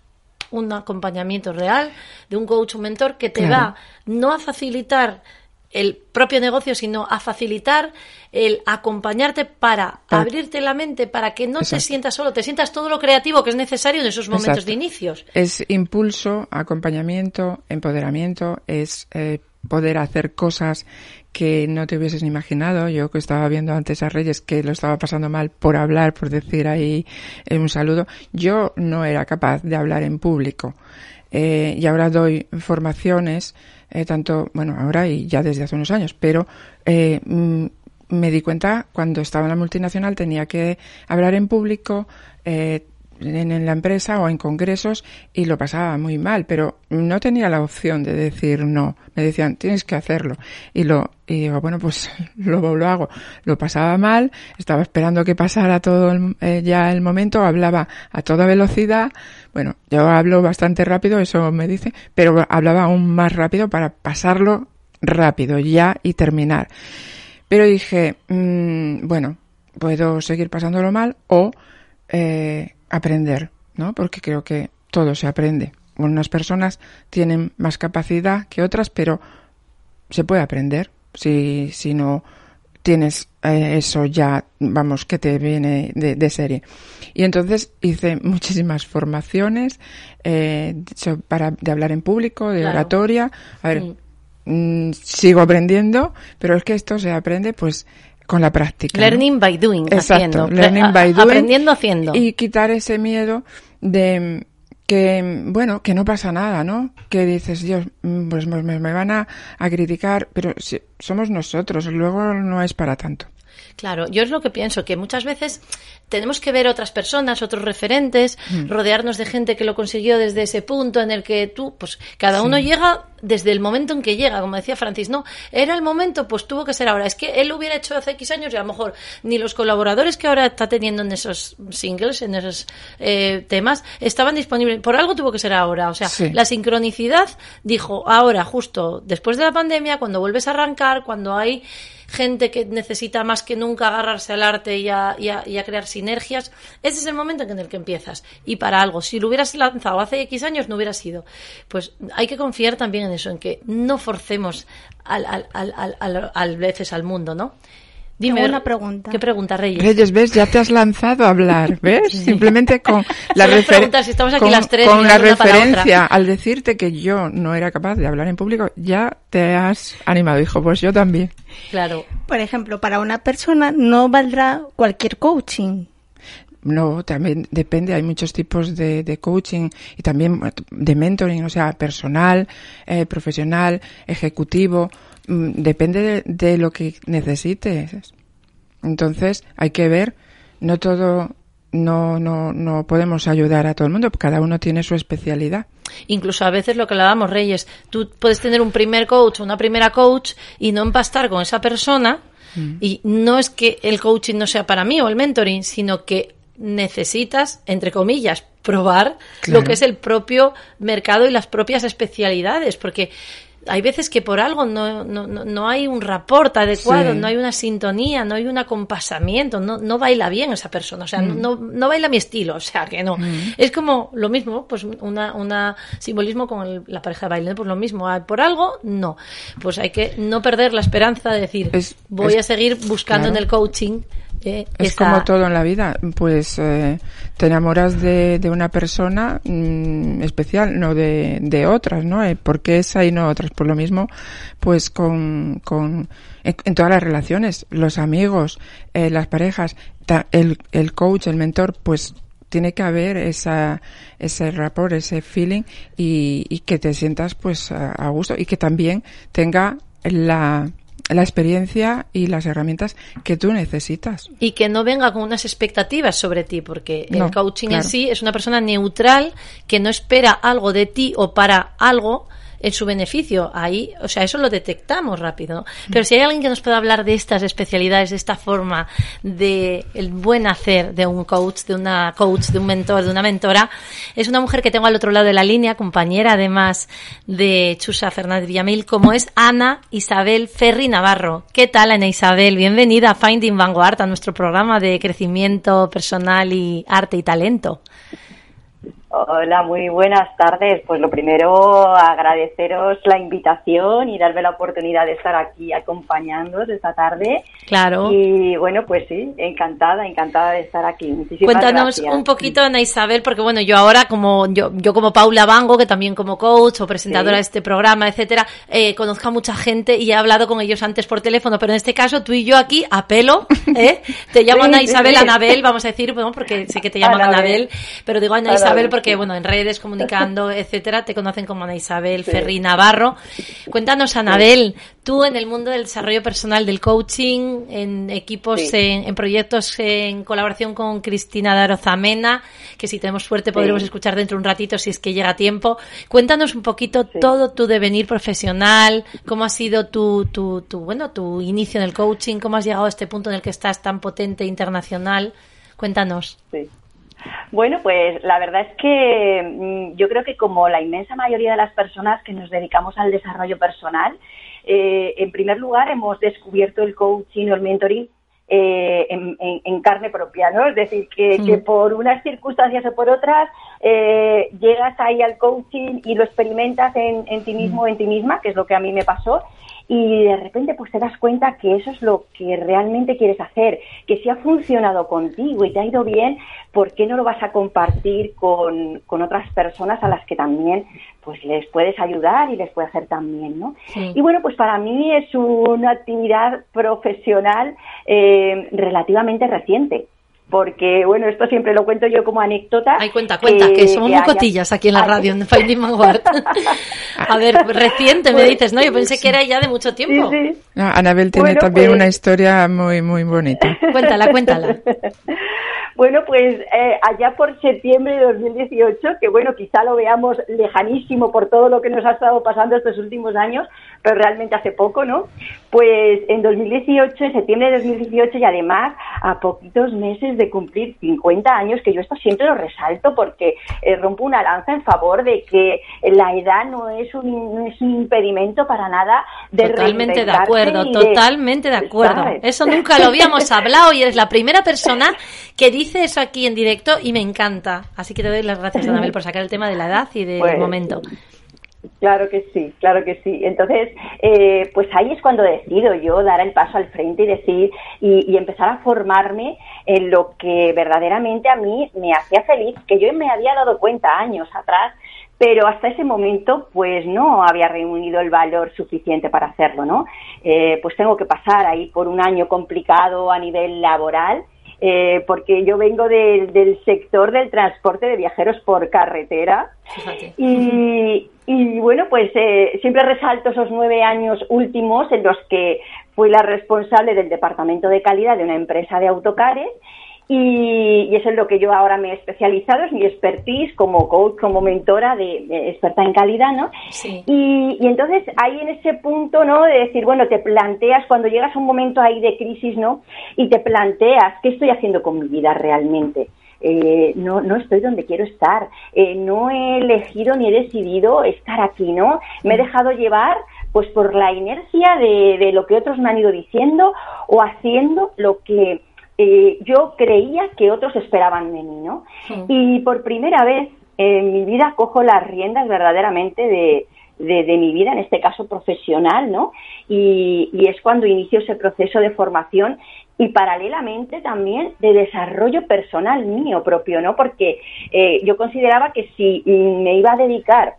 un acompañamiento real de un coach o mentor que te claro. va no a facilitar el propio negocio, sino a facilitar el acompañarte para, abrirte la mente, para que no te sientas solo, te sientas todo lo creativo que es necesario en esos momentos de inicios. Es impulso, acompañamiento, empoderamiento, es eh, poder hacer cosas que no te hubieses imaginado. Yo que estaba viendo antes a Reyes que lo estaba pasando mal por hablar, por decir ahí eh, un saludo, yo no era capaz de hablar en público. Eh, y ahora doy formaciones eh, tanto, bueno, ahora y ya desde hace unos años, pero eh, mm, me di cuenta cuando estaba en la multinacional tenía que hablar en público, en, la empresa o en congresos y lo pasaba muy mal, pero no tenía la opción de decir no. Me decían, tienes que hacerlo. Y lo, y digo, bueno, pues lo, lo hago. Lo pasaba mal, estaba esperando que pasara todo eh, ya el momento, hablaba a toda velocidad. Bueno, yo hablo bastante rápido, eso me dice, pero hablaba aún más rápido para pasarlo rápido ya y terminar. Pero dije, mmm, bueno, puedo seguir pasándolo mal o eh, aprender, ¿no? Porque creo que todo se aprende. Unas personas tienen más capacidad que otras, pero se puede aprender. Si, si no tienes eh, eso ya, vamos, que te viene de, serie. Y entonces hice muchísimas formaciones eh, para, de hablar en público, de oratoria. A ver, mm, sigo aprendiendo, pero es que esto se aprende, pues, con la práctica. Learning by doing, Exacto, haciendo. Learning by doing. Aprendiendo haciendo. Y quitar ese miedo de que, bueno, que no pasa nada, ¿no? Que dices, Dios, mm, pues me, me van a, a criticar, pero si, somos nosotros, luego no es para tanto. Claro, yo es lo que pienso, que muchas veces tenemos que ver otras personas, otros referentes, mm. rodearnos de gente que lo consiguió desde ese punto en el que tú, pues cada uno llega desde el momento en que llega, como decía Francis, no, era el momento, pues tuvo que ser ahora. Es que él lo hubiera hecho hace X años y a lo mejor ni los colaboradores que ahora está teniendo en esos singles, en esos eh, temas, estaban disponibles. Por algo tuvo que ser ahora. O sea, la sincronicidad dijo ahora, justo después de la pandemia, cuando vuelves a arrancar, cuando hay gente que necesita más que nunca agarrarse al arte y a, crear sinergias, ese es el momento en el que empiezas. Y para algo, si lo hubieras lanzado hace X años, no hubiera sido. Pues hay que confiar también en eso, en que no forcemos al, al, al, al veces al mundo, ¿no? Dime una pregunta. ¿Qué pregunta, Reyes? Reyes, ¿ves? Ya te has lanzado a hablar, ¿ves? Simplemente con la, referencia con, la referencia al decirte que yo no era capaz de hablar en público, ya te has animado, hijo. Pues yo también. Claro. Por ejemplo, para una persona no valdrá cualquier coaching. No, también depende, hay muchos tipos de, de coaching y también de mentoring, o sea, personal, eh, profesional, ejecutivo. Mm, depende de, lo que necesites. Entonces hay que ver, no todo, no, no, no podemos ayudar a todo el mundo, cada uno tiene su especialidad. Incluso a veces lo que le damos, Reyes, tú puedes tener un primer coach o una primera coach y no empastar con esa persona. Mm. Y no es que el coaching no sea para mí o el mentoring, sino que necesitas, entre comillas, probar lo que es el propio mercado y las propias especialidades, porque hay veces que por algo no, no, no hay un rapport adecuado, no hay una sintonía, no hay un acompasamiento, no, no baila bien esa persona, o sea, mm. no, no baila mi estilo, o sea, que no. Mm. Es como lo mismo, pues una, una simbolismo con la pareja de baile, pues lo mismo, ah, por algo, no. Pues hay que no perder la esperanza de decir, voy a seguir buscando en el coaching es como todo en la vida, pues eh, te enamoras de, de una persona mm, especial, no de, de otras, ¿no? Eh, ¿Por qué esa y no otras? Por lo mismo, pues con, con en, todas las relaciones, los amigos, eh, las parejas, el, el coach, el mentor, pues tiene que haber esa, ese rapport, ese feeling y, y que te sientas pues a gusto y que también tenga la, la experiencia y las herramientas que tú necesitas. Y que no venga con unas expectativas sobre ti, porque el coaching en sí es una persona neutral que no espera algo de ti o para algo, en su beneficio. Ahí, o sea, eso lo detectamos rápido. Pero si hay alguien que nos pueda hablar de estas especialidades, de esta forma de el buen hacer de un coach, de una coach, de un mentor, de una mentora, es una mujer que tengo al otro lado de la línea, compañera además de Chusa Fernández Villamil, como es Ana Isabel Ferri Navarro. ¿Qué tal, Ana Isabel? Bienvenida a Finding Vanguard, a nuestro programa de crecimiento personal y arte y talento. Hola, muy buenas tardes. Pues lo primero, agradeceros la invitación y darme la oportunidad de estar aquí acompañándoos esta tarde. Claro. Y bueno, pues sí, encantada, encantada de estar aquí. Muchísimas Cuéntanos gracias. un poquito, Ana Isabel, porque bueno, yo ahora como yo, yo como Paula Bango, que también como coach o presentadora Sí. de este programa, etcétera, eh, conozco a mucha gente y he hablado con ellos antes por teléfono, pero en este caso tú y yo aquí a pelo, ¿eh? Te llamo Sí, Ana Isabel, sí. Anabel, vamos a decir, bueno, porque sé que te llaman Anabel. Anabel, pero digo Ana Anabel, Isabel porque bueno, en redes comunicando, etcétera, te conocen como Ana Isabel Sí. Ferri Navarro. Cuéntanos, Anabel, tú en el mundo del desarrollo personal, del coaching, en equipos, Sí. en, en proyectos en colaboración con Cristina Darozamena, que si tenemos suerte podremos Sí. escuchar dentro de un ratito si es que llega tiempo. Cuéntanos un poquito todo tu devenir profesional, cómo ha sido tu, tu, tu, bueno, tu inicio en el coaching, cómo has llegado a este punto en el que estás tan potente internacional. Cuéntanos. Sí. Bueno, pues la verdad es que mm, yo creo que como la inmensa mayoría de las personas que nos dedicamos al desarrollo personal, eh, en primer lugar hemos descubierto el coaching o el mentoring eh, en, en- en carne propia, ¿no? Es decir, que, que por unas circunstancias o por otras eh, llegas ahí al coaching y lo experimentas en, en ti mismo, en ti misma, que es lo que a mí me pasó, y de repente pues te das cuenta que eso es lo que realmente quieres hacer, que si ha funcionado contigo y te ha ido bien, ¿por qué no lo vas a compartir con, con otras personas a las que también pues les puedes ayudar y les puede hacer también, ¿no? Sí. Y bueno, pues para mí es una actividad profesional eh, relativamente reciente. Porque, bueno, esto siempre lo cuento yo como anécdota. Ay, cuenta, cuenta, que somos muy cotillas aquí en la Ay, radio, en Finding Vanguard. a ver, reciente me Pues, dices, ¿no? Yo pensé que era ya de mucho Sí, tiempo. sí. No, Anabel tiene Bueno, también pues- una historia muy, muy bonita. Cuéntala, cuéntala. Bueno, pues eh, allá por septiembre de 2018, que bueno, quizá lo veamos lejanísimo por todo lo que nos ha estado pasando estos últimos años, pero realmente hace poco, ¿no? Pues en 2018, en septiembre de 2018 y además a poquitos meses de cumplir 50 años, que yo esto siempre lo resalto porque eh, rompo una lanza en favor de que la edad no es un, no es un impedimento para nada de Totalmente de acuerdo, de- totalmente de acuerdo. ¿sabes? Eso nunca lo habíamos hablado y eres la primera persona que dice eso aquí en directo y me encanta. Así que te doy las gracias, Anabel, por sacar el tema de la edad y del Pues, momento. Claro que sí, claro que sí. Entonces, eh, pues ahí es cuando decido yo dar el paso al frente y decir y, y empezar a formarme en lo que verdaderamente a mí me hacía feliz, que yo me había dado cuenta años atrás, pero hasta ese momento pues no había reunido el valor suficiente para hacerlo, ¿no? Eh, pues tengo que pasar ahí por un año complicado a nivel laboral. Eh, porque yo vengo del- del sector del transporte de viajeros por carretera. Y, y, bueno, pues eh, siempre resalto esos nueve años últimos en los que fui la responsable del departamento de calidad de una empresa de autocares y, y eso es lo que yo ahora me he especializado, es mi expertise como coach, como mentora de, de experta en calidad, ¿no? Sí. Y, y entonces ahí en ese punto, ¿no? De decir, bueno, te planteas, cuando llegas a un momento ahí de crisis, ¿no? Y te planteas, ¿qué estoy haciendo con mi vida realmente? Eh, no, no estoy donde quiero estar, eh, no he elegido ni he decidido estar aquí, ¿no? Me he dejado llevar pues por la inercia de, de lo que otros me han ido diciendo o haciendo lo que eh, yo creía que otros esperaban de mí, ¿no? Sí. Y por primera vez en mi vida cojo las riendas verdaderamente de, de, de mi vida, en este caso profesional, ¿no? Y, y es cuando inicio ese proceso de formación y paralelamente también de desarrollo personal mío propio, ¿no? Porque eh, yo consideraba que si me iba a dedicar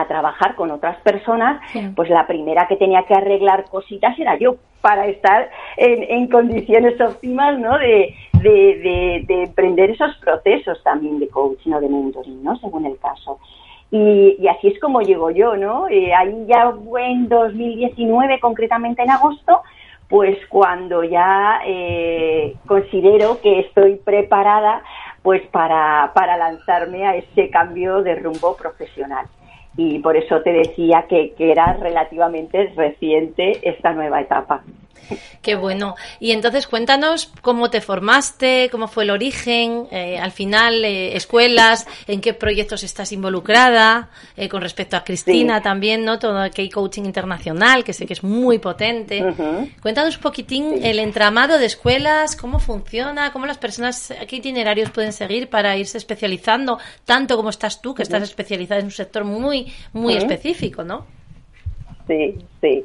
a trabajar con otras personas, Sí. pues la primera que tenía que arreglar cositas era yo para estar en, en condiciones óptimas, ¿no? De, de, de, de emprender esos procesos también de coaching o de mentoring, ¿no? Según el caso. Y, y así es como llego yo, ¿no? Eh, ahí ya fue en 2019, concretamente en agosto, pues cuando ya eh, considero que estoy preparada pues para, para lanzarme a ese cambio de rumbo profesional. Y por eso te decía que, que era relativamente reciente esta nueva etapa. Qué bueno. Y entonces cuéntanos cómo te formaste, cómo fue el origen, eh, al final, eh, escuelas, en qué proyectos estás involucrada, eh, con respecto a Cristina también, ¿no? Todo el K-Coaching Internacional, que sé que es muy potente. Cuéntanos un poquitín el entramado de escuelas, cómo funciona, cómo las personas, qué itinerarios pueden seguir para irse especializando, tanto como estás tú, que estás especializada en un sector muy, muy específico, ¿no? Sí, sí.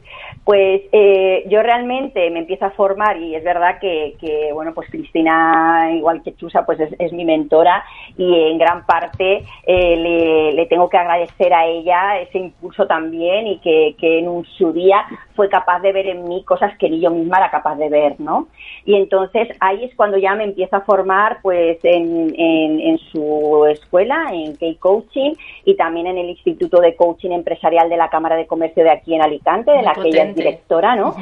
Pues eh, yo realmente me empiezo a formar y es verdad que, bueno, pues Cristina, igual que Chusa, pues es, mi mentora y en gran parte eh, le, tengo que agradecer a ella ese impulso también y que, en su día fue capaz de ver en mí cosas que ni yo misma era capaz de ver, ¿no? Y entonces ahí es cuando ya me empiezo a formar pues en, su escuela, en K-Coaching y también en el Instituto de Coaching Empresarial de la Cámara de Comercio de aquí en Alicante, de la que ella directora, ¿no?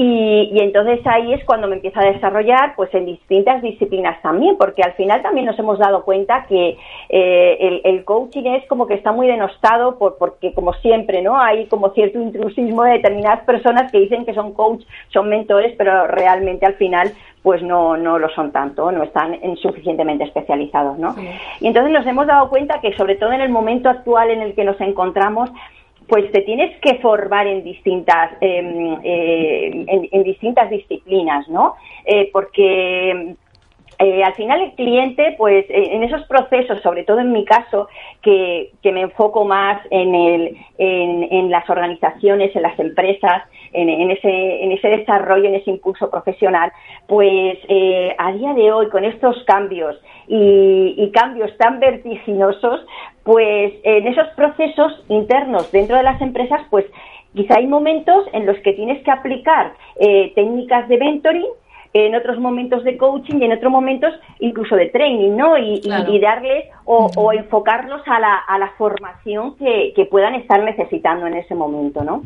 Y, entonces ahí es cuando me empiezo a desarrollar pues en distintas disciplinas también, porque al final también nos hemos dado cuenta que eh, el, coaching es como que está muy denostado por, porque como siempre, ¿no? Hay como cierto intrusismo de determinadas personas que dicen que son coach, son mentores, pero realmente al final pues no, no lo son tanto, no están suficientemente especializados, ¿no? Y entonces nos hemos dado cuenta que sobre todo en el momento actual en el que nos encontramos, pues te tienes que formar en distintas, em, eh, en, distintas disciplinas, ¿no? Eh, porque eh, al final el cliente, pues en esos procesos, sobre todo en mi caso, que, me enfoco más en, el, en, las organizaciones, en las empresas, en, ese, en ese desarrollo, en ese impulso profesional, pues a día de hoy, con estos cambios y, y cambios tan vertiginosos, pues en esos procesos internos dentro de las empresas, pues quizá hay momentos en los que tienes que aplicar eh, técnicas de mentoring, en otros momentos de coaching y en otros momentos incluso de training, ¿no? Y, darles o, enfocarlos a la, a la formación que, puedan estar necesitando en ese momento, ¿no?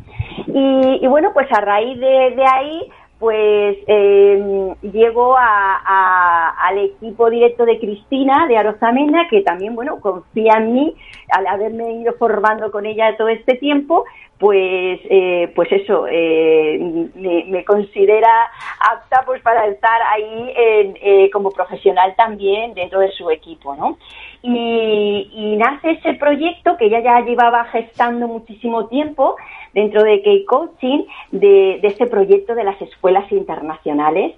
Y, bueno, pues a raíz de, de ahí, pues eh, llego al equipo directo de Cristina de Arozamena, que también, bueno, confía en mí al haberme ido formando con ella todo este tiempo, pues, eh, pues eso, eh, me, considera apta pues para estar ahí eh, como profesional también dentro de su equipo, ¿no? Y, nace ese proyecto que ella ya llevaba gestando muchísimo tiempo dentro de K-Coaching, de, de este proyecto de las escuelas internacionales.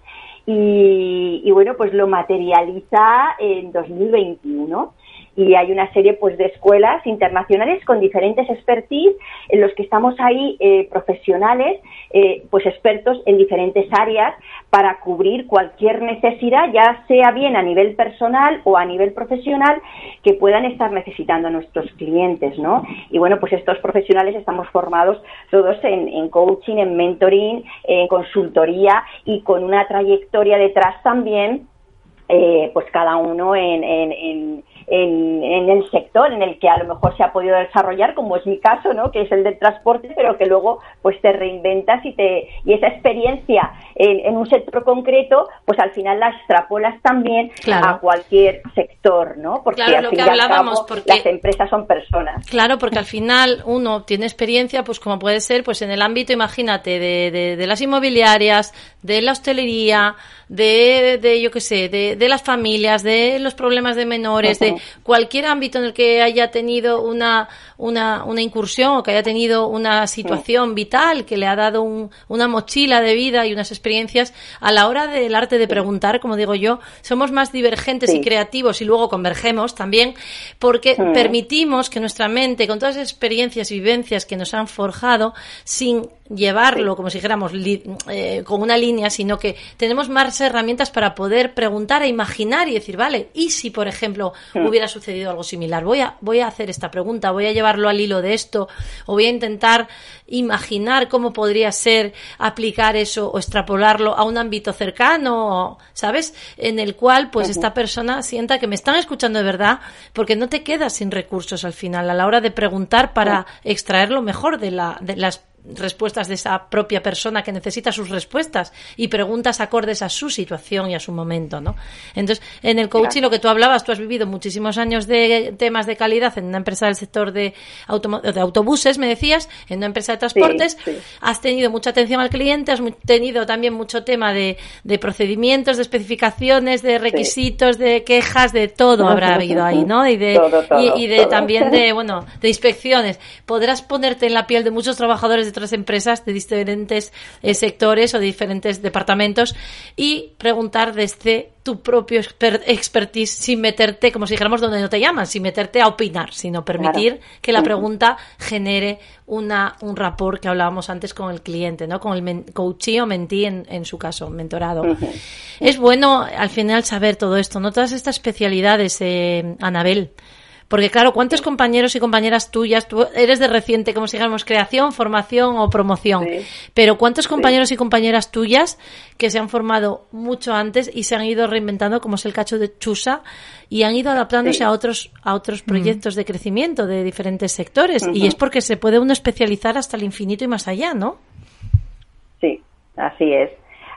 Y, y, bueno, pues lo materializa en 2021 y hay una serie pues de escuelas internacionales con diferentes expertise en los que estamos ahí eh, profesionales eh, pues expertos en diferentes áreas para cubrir cualquier necesidad ya sea bien a nivel personal o a nivel profesional que puedan estar necesitando nuestros clientes no y bueno pues estos profesionales estamos formados todos en, coaching en mentoring en consultoría y con una trayectoria detrás también eh, pues cada uno en en, el sector en el que a lo mejor se ha podido desarrollar, como es mi caso, ¿no? que es el del transporte, pero que luego pues te reinventas y te y esa experiencia en, un sector concreto, pues al final la extrapolas también a cualquier sector, ¿no? Porque al final las empresas son personas. Claro, porque al final uno tiene experiencia, pues como puede ser, pues en el ámbito, imagínate, de, de, las inmobiliarias, de la hostelería, de, de yo qué sé, de, de las familias, de los problemas de menores, de cualquier ámbito en el que haya tenido una, una, una incursión o que haya tenido una situación vital que le ha dado una mochila de vida y unas experiencias, a la hora del arte de preguntar, como digo yo, somos más divergentes y creativos y luego convergemos también porque permitimos que nuestra mente, con todas las experiencias y vivencias que nos han forjado, sin llevarlo como si dijéramos eh, con una línea, sino que tenemos más herramientas para poder preguntar e imaginar y decir, vale, ¿y si, por ejemplo, hubiera sucedido algo similar? Voy a, voy a hacer esta pregunta, voy a llevarlo al hilo de esto, o voy a intentar imaginar cómo podría ser aplicar eso o extrapolarlo a un ámbito cercano, ¿sabes? En el cual pues esta persona sienta que me están escuchando de verdad, porque no te quedas sin recursos al final a la hora de preguntar para extraer lo mejor de, la, de las respuestas de esa propia persona que necesita sus respuestas y preguntas acordes a su situación y a su momento, ¿no? Entonces, en el coaching, lo que tú hablabas, tú has vivido muchísimos años de temas de calidad en una empresa del sector de, de autobuses, me decías, en una empresa de transportes, has tenido mucha atención al cliente, has tenido también mucho tema de, de procedimientos, de especificaciones, de requisitos, de quejas, de todo habrá habido ahí, ¿no? Y de, y, de también de, bueno, de inspecciones. Podrás ponerte en la piel de muchos trabajadores de otras empresas de diferentes eh, sectores o de diferentes departamentos y preguntar desde tu propio expertise sin meterte, como si dijéramos donde no te llaman, sin meterte a opinar, sino permitir que la pregunta genere una, un rapport que hablábamos antes con el cliente, ¿no? Con el coachee o mentí en, en su caso, mentorado. Es bueno al final saber todo esto, ¿no? Todas estas especialidades, eh, Anabel. Porque claro, ¿cuántos compañeros y compañeras tuyas, tú eres de reciente, como si dijéramos, creación, formación o promoción, pero ¿cuántos compañeros y compañeras tuyas que se han formado mucho antes y se han ido reinventando, como es el cacho de Chusa, y han ido adaptándose a otros a otros mm. proyectos de crecimiento de diferentes sectores? Y es porque se puede uno especializar hasta el infinito y más allá, ¿no? Sí, así es.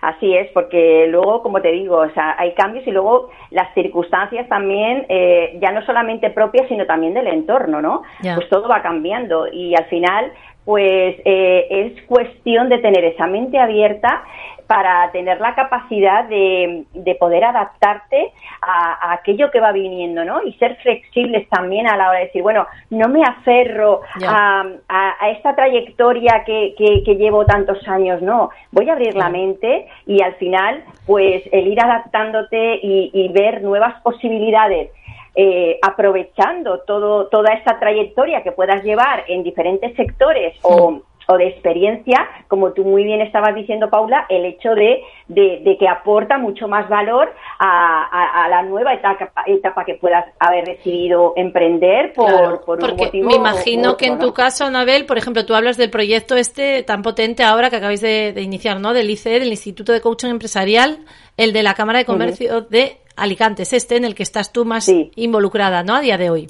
Así es, porque luego, como te digo, o sea, hay cambios y luego las circunstancias también, eh, ya no solamente propias, sino también del entorno, ¿no? Pues todo va cambiando y al final, pues eh, es cuestión de tener esa mente abierta para tener la capacidad de, de poder adaptarte a, aquello que va viniendo, ¿no? Y ser flexibles también a la hora de decir, bueno, no me aferro a, a, esta trayectoria que, que, llevo tantos años, no, voy a abrir la mente y al final, pues el ir adaptándote y, y ver nuevas posibilidades eh, aprovechando todo, toda esta trayectoria que puedas llevar en diferentes sectores o, o de experiencia, como tú muy bien estabas diciendo, Paula, el hecho de, de, que aporta mucho más valor a, a, la nueva etapa, etapa, que puedas haber decidido emprender por, por un motivo. Me imagino que en tu caso, Anabel, por ejemplo, tú hablas del proyecto este tan potente ahora que acabáis de, iniciar, ¿no? Del ICE, del Instituto de Coaching Empresarial, el de la Cámara de Comercio de Alicante, es este en el que estás tú más involucrada, ¿no? A día de hoy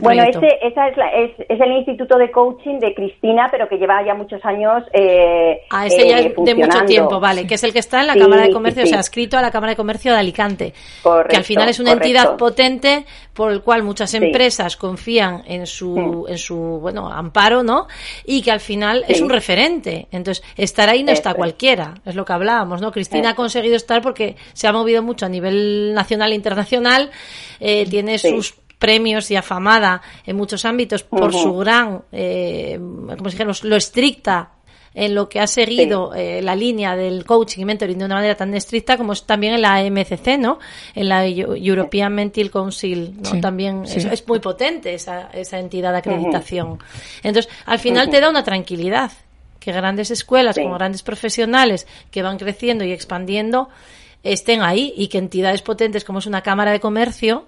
bueno, ese, esa es, es, el Instituto de Coaching de Cristina, pero que lleva ya muchos años. Eh, ah, ese ya eh, de mucho tiempo, vale, que es el que está en la Cámara de Comercio, o sea, escrito a la Cámara de Comercio de Alicante. que al final es una entidad potente por el cual muchas empresas confían en su, mm. en su, bueno, amparo, ¿no? Y que al final es un referente. Entonces, estar ahí no está cualquiera, es lo que hablábamos, ¿no? Cristina ha conseguido estar porque se ha movido mucho a nivel nacional e internacional, eh, tiene sus premios y afamada en muchos ámbitos por su gran, eh, como dijéramos, lo estricta en lo que ha seguido eh, la línea del coaching y mentoring de una manera tan estricta como es también en la MCC, ¿no? En la European Mental Council, ¿no? también Es, muy potente esa, esa entidad de acreditación. Entonces, al final te da una tranquilidad que grandes escuelas con grandes profesionales que van creciendo y expandiendo estén ahí y que entidades potentes como es una Cámara de Comercio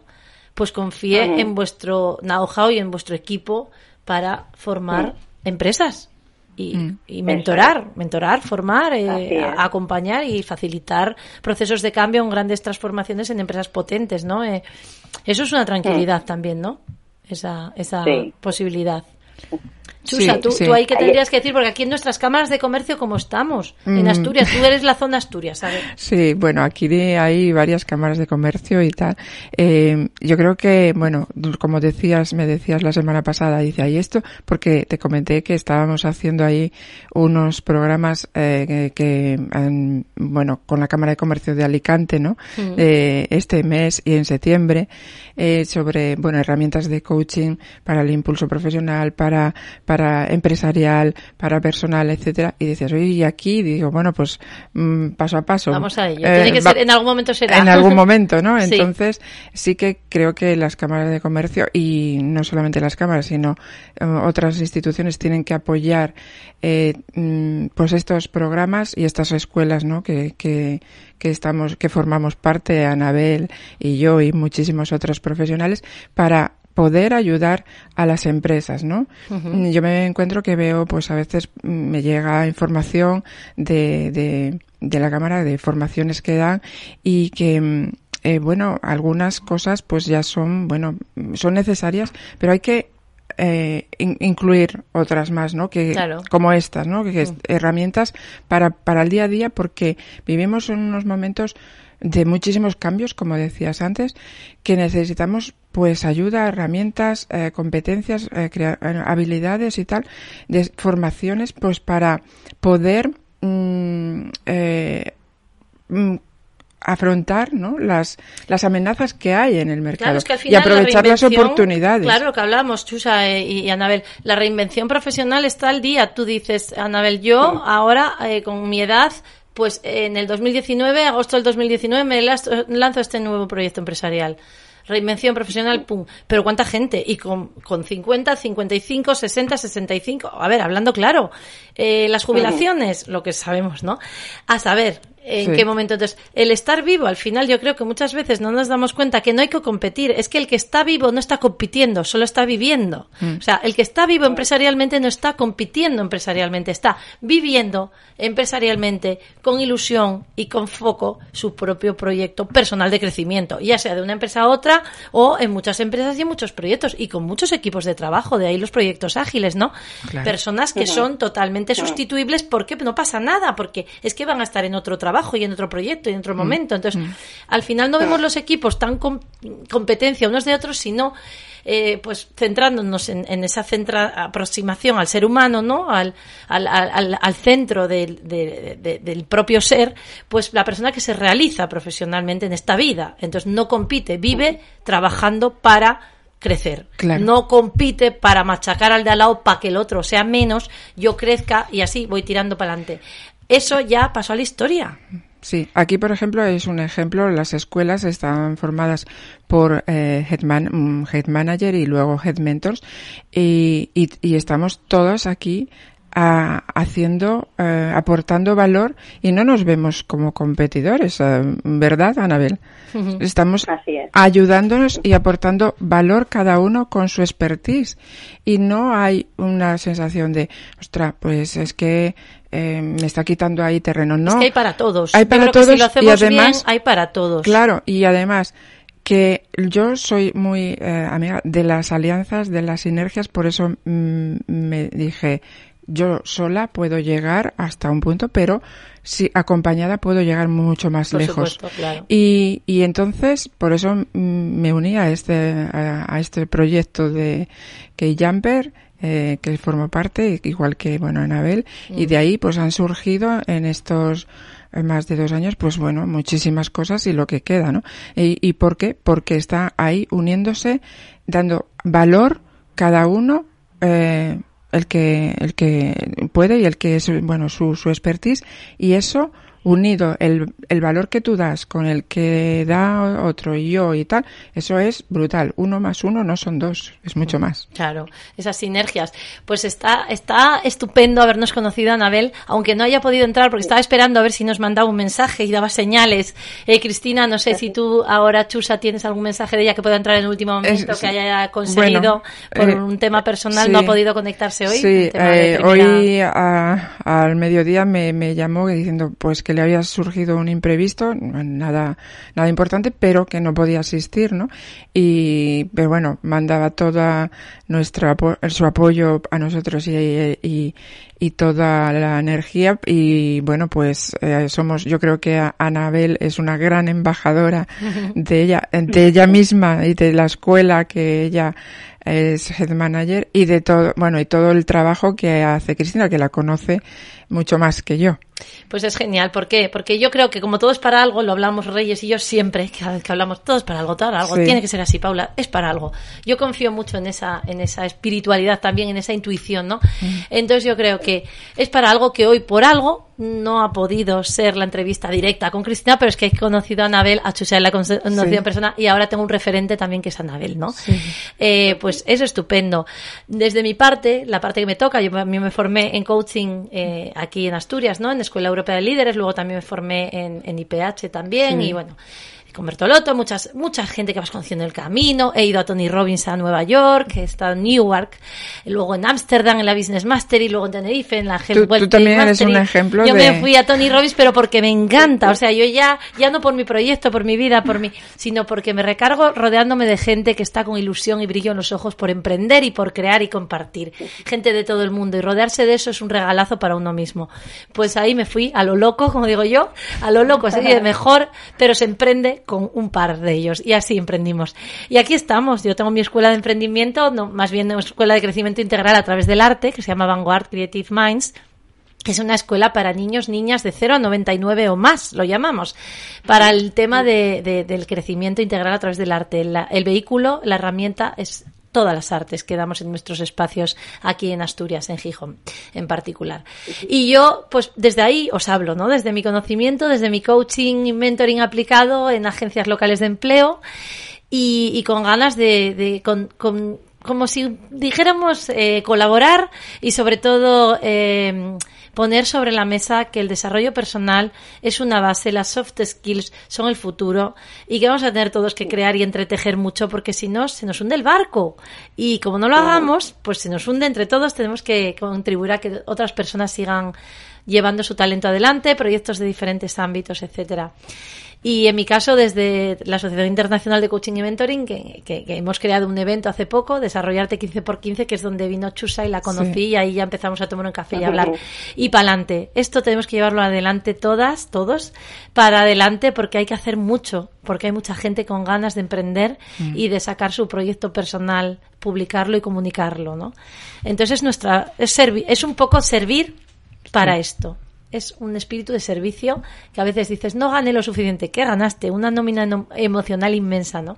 pues confíe en vuestro know-how y en vuestro equipo para formar empresas y, mm. mentorar, mentorar, formar, eh, acompañar y facilitar procesos de cambio en grandes transformaciones en empresas potentes, ¿no? Eh, eso es una tranquilidad mm. también, ¿no? Esa, esa posibilidad. Chusa, tú, ahí que tendrías que decir, porque aquí en nuestras cámaras de comercio, como estamos? En mm. Asturias, tú eres la zona Asturias, ¿sabes? Sí, bueno, aquí hay varias cámaras de comercio y tal. Eh, yo creo que, bueno, como decías, me decías la semana pasada, dice ahí esto, porque te comenté que estábamos haciendo ahí unos programas eh, que, bueno, con la Cámara de Comercio de Alicante, ¿no? Mm. Eh, este mes y en septiembre, eh, sobre, bueno, herramientas de coaching para el impulso profesional, para, para empresarial, para personal, etcétera. Y dices, oye, y aquí digo, bueno, pues mm, paso a paso. Vamos a ello. Tiene que ser, en algún momento será. En algún momento, ¿no? Entonces, sí. que creo que las cámaras de comercio, y no solamente las cámaras, sino otras instituciones tienen que apoyar eh, mm, pues estos programas y estas escuelas ¿no? que, que, que estamos que formamos parte Anabel y yo y muchísimos otros profesionales para poder ayudar a las empresas, ¿no? Yo me encuentro que veo, pues a veces me llega información de, de, de la Cámara de formaciones que dan y que eh, bueno, algunas cosas pues ya son, bueno, son necesarias, pero hay que eh, incluir otras más, ¿no? Que, Como estas, ¿no? Que, mm. herramientas para, para el día a día porque vivimos en unos momentos de muchísimos cambios, como decías antes, que necesitamos pues ayuda, herramientas, eh, competencias, eh, eh, habilidades y tal, de formaciones, pues para poder mm, mm, afrontar ¿no? las, las amenazas que hay en el mercado y aprovechar las oportunidades. Claro, lo que hablamos, Chusa y, Anabel, la reinvención profesional está al día. Tú dices, Anabel, yo ahora con mi edad pues en el 2019, agosto del 2019, me lanzo este nuevo proyecto empresarial. Reinvención profesional, pum. Pero ¿cuánta gente? Y con, con 50, 55, 60, 65. A ver, hablando claro. Eh, las jubilaciones, lo que sabemos, ¿no? A saber, en qué momento. Entonces, el estar vivo, al final yo creo que muchas veces no nos damos cuenta que no hay que competir. Es que el que está vivo no está compitiendo, solo está viviendo. Mm. O sea, el que está vivo empresarialmente no está compitiendo empresarialmente, está viviendo empresarialmente con ilusión y con foco su propio proyecto personal de crecimiento, ya sea de una empresa a otra o en muchas empresas y en muchos proyectos y con muchos equipos de trabajo, de ahí los proyectos ágiles, ¿no? Personas que son totalmente sustituibles porque no pasa nada, porque es que van a estar en otro trabajo y en otro proyecto y en otro mm. momento. Entonces, mm. al final no vemos los equipos tan competencia unos de otros, sino eh, pues centrándonos en, esa centra aproximación al ser humano, ¿no? Al, al, al, centro del, del propio ser, pues la persona que se realiza profesionalmente en esta vida. Entonces no compite, vive trabajando para crecer. No compite para machacar al de al lado para que el otro sea menos, yo crezca y así voy tirando para adelante. Eso ya pasó a la historia. Sí, aquí por ejemplo es un ejemplo, las escuelas están formadas por eh, head, mm, head, manager y luego head mentors y, y, estamos todos aquí haciendo, eh, aportando valor y no nos vemos como competidores, eh, ¿verdad, Anabel? Estamos ayudándonos y aportando valor cada uno con su expertise y no hay una sensación de, ostras, pues es que eh, me está quitando ahí terreno. No. Es que hay para todos. Hay para todos si lo hacemos y además, hay para todos. Claro, y además que yo soy muy eh, amiga de las alianzas, de las sinergias, por eso mm, me dije, yo sola puedo llegar hasta un punto, pero si acompañada puedo llegar mucho más lejos. y, y entonces, por eso mm, me uní a este, a, este proyecto de K-Jumper, eh, que formo parte, igual que, bueno, Anabel, y de ahí pues han surgido en estos eh, más de dos años, pues bueno, muchísimas cosas y lo que queda, ¿no? ¿Y, y por qué? Porque está ahí uniéndose, dando valor cada uno, eh, el que, el que puede y el que es, bueno, su, su expertise, y eso unido el, el valor que tú das con el que da otro y yo y tal, eso es brutal. Uno más uno no son dos, es mucho más. Claro, esas sinergias. Pues está, está estupendo habernos conocido, Anabel, aunque no haya podido entrar porque estaba esperando a ver si nos mandaba un mensaje y daba señales. Eh, Cristina, no sé si tú ahora, Chusa, tienes algún mensaje de ella que pueda entrar en el último momento, que haya conseguido por eh, un tema personal, no ha podido conectarse hoy. Sí, eh, hoy al mediodía me, me llamó diciendo pues que le había surgido un imprevisto, nada, nada importante, pero que no podía asistir, ¿no? Y, pero bueno, mandaba toda nuestra, su apoyo a nosotros y, y, y toda la energía y bueno, pues eh, somos, yo creo que Anabel es una gran embajadora de ella, de ella misma y de la escuela que ella es head manager y de todo, bueno, y todo el trabajo que hace Cristina, que la conoce mucho más que yo. Pues es genial, ¿por qué? Porque yo creo que como todo es para algo, lo hablamos Reyes y yo siempre, cada vez que hablamos, todo es para algo, todo algo, tiene que ser así, Paula, es para algo. Yo confío mucho en esa, en esa espiritualidad también, en esa intuición, ¿no? Mm. Entonces yo creo que es para algo que hoy por algo no ha podido ser la entrevista directa con Cristina, pero es que he conocido a Anabel, a Chusa la he conocido en persona y ahora tengo un referente también que es Anabel, ¿no? Eh, pues es estupendo. Desde mi parte, la parte que me toca, yo a mí me formé en coaching eh, aquí en Asturias, ¿no? En Escuela Europea de Líderes, luego también me formé en, IPH también y bueno, con Bertolotto, muchas, mucha gente que vas conociendo el camino. He ido a Tony Robbins a Nueva York, he estado en Newark, luego en Ámsterdam en la Business Master y luego en Tenerife en la Health Tú, tú también eres un ejemplo Yo me fui a Tony Robbins, pero porque me encanta. O sea, yo ya, ya no por mi proyecto, por mi vida, por mi, sino porque me recargo rodeándome de gente que está con ilusión y brillo en los ojos por emprender y por crear y compartir. Gente de todo el mundo. Y rodearse de eso es un regalazo para uno mismo. Pues ahí me fui a lo loco, como digo yo, a lo loco, así de mejor, pero se emprende con un par de ellos. Y así emprendimos. Y aquí estamos. Yo tengo mi escuela de emprendimiento, no, más bien una escuela de crecimiento integral a través del arte, que se llama Vanguard Creative Minds es una escuela para niños, niñas de 0 a 99 o más, lo llamamos, para el tema de, del crecimiento integral a través del arte. el vehículo, la herramienta es todas las artes que damos en nuestros espacios aquí en Asturias, en Gijón en particular. Y yo, pues desde ahí os hablo, ¿no? Desde mi conocimiento, desde mi coaching y mentoring aplicado en agencias locales de empleo y, con ganas de, con, como si dijéramos eh, colaborar y sobre todo eh, poner sobre la mesa que el desarrollo personal es una base, las soft skills son el futuro y que vamos a tener todos que crear y entretejer mucho porque si no se nos hunde el barco y como no lo hagamos, pues se nos hunde entre todos, tenemos que contribuir a que otras personas sigan llevando su talento adelante, proyectos de diferentes ámbitos, etcétera. Y en mi caso, desde la Asociación Internacional de Coaching y Mentoring, que, hemos creado un evento hace poco, Desarrollarte 15x15, que es donde vino Chusa y la conocí y ahí ya empezamos a tomar un café y a hablar. Y para adelante. Esto tenemos que llevarlo adelante todas, todos, para adelante porque hay que hacer mucho, porque hay mucha gente con ganas de emprender mm. y de sacar su proyecto personal, publicarlo y comunicarlo, ¿no? Entonces nuestra, es, es un poco servir para esto es un espíritu de servicio que a veces dices, no gané lo suficiente, ¿qué ganaste? Una nómina emocional inmensa, ¿no?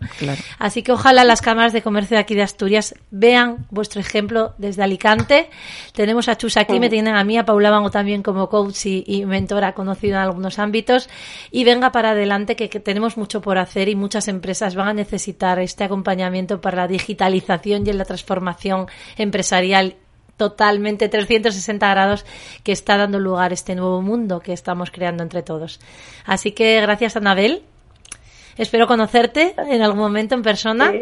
Así que ojalá las cámaras de comercio de aquí de Asturias vean vuestro ejemplo desde Alicante. Tenemos a Chus aquí, me tienen a mí, a Paula Bango también como coach y, mentora conocido en algunos ámbitos. Y venga para adelante que, que tenemos mucho por hacer y muchas empresas van a necesitar este acompañamiento para la digitalización y la transformación empresarial totalmente 360 grados que está dando lugar este nuevo mundo que estamos creando entre todos. Así que gracias, Anabel. Espero conocerte en algún momento en persona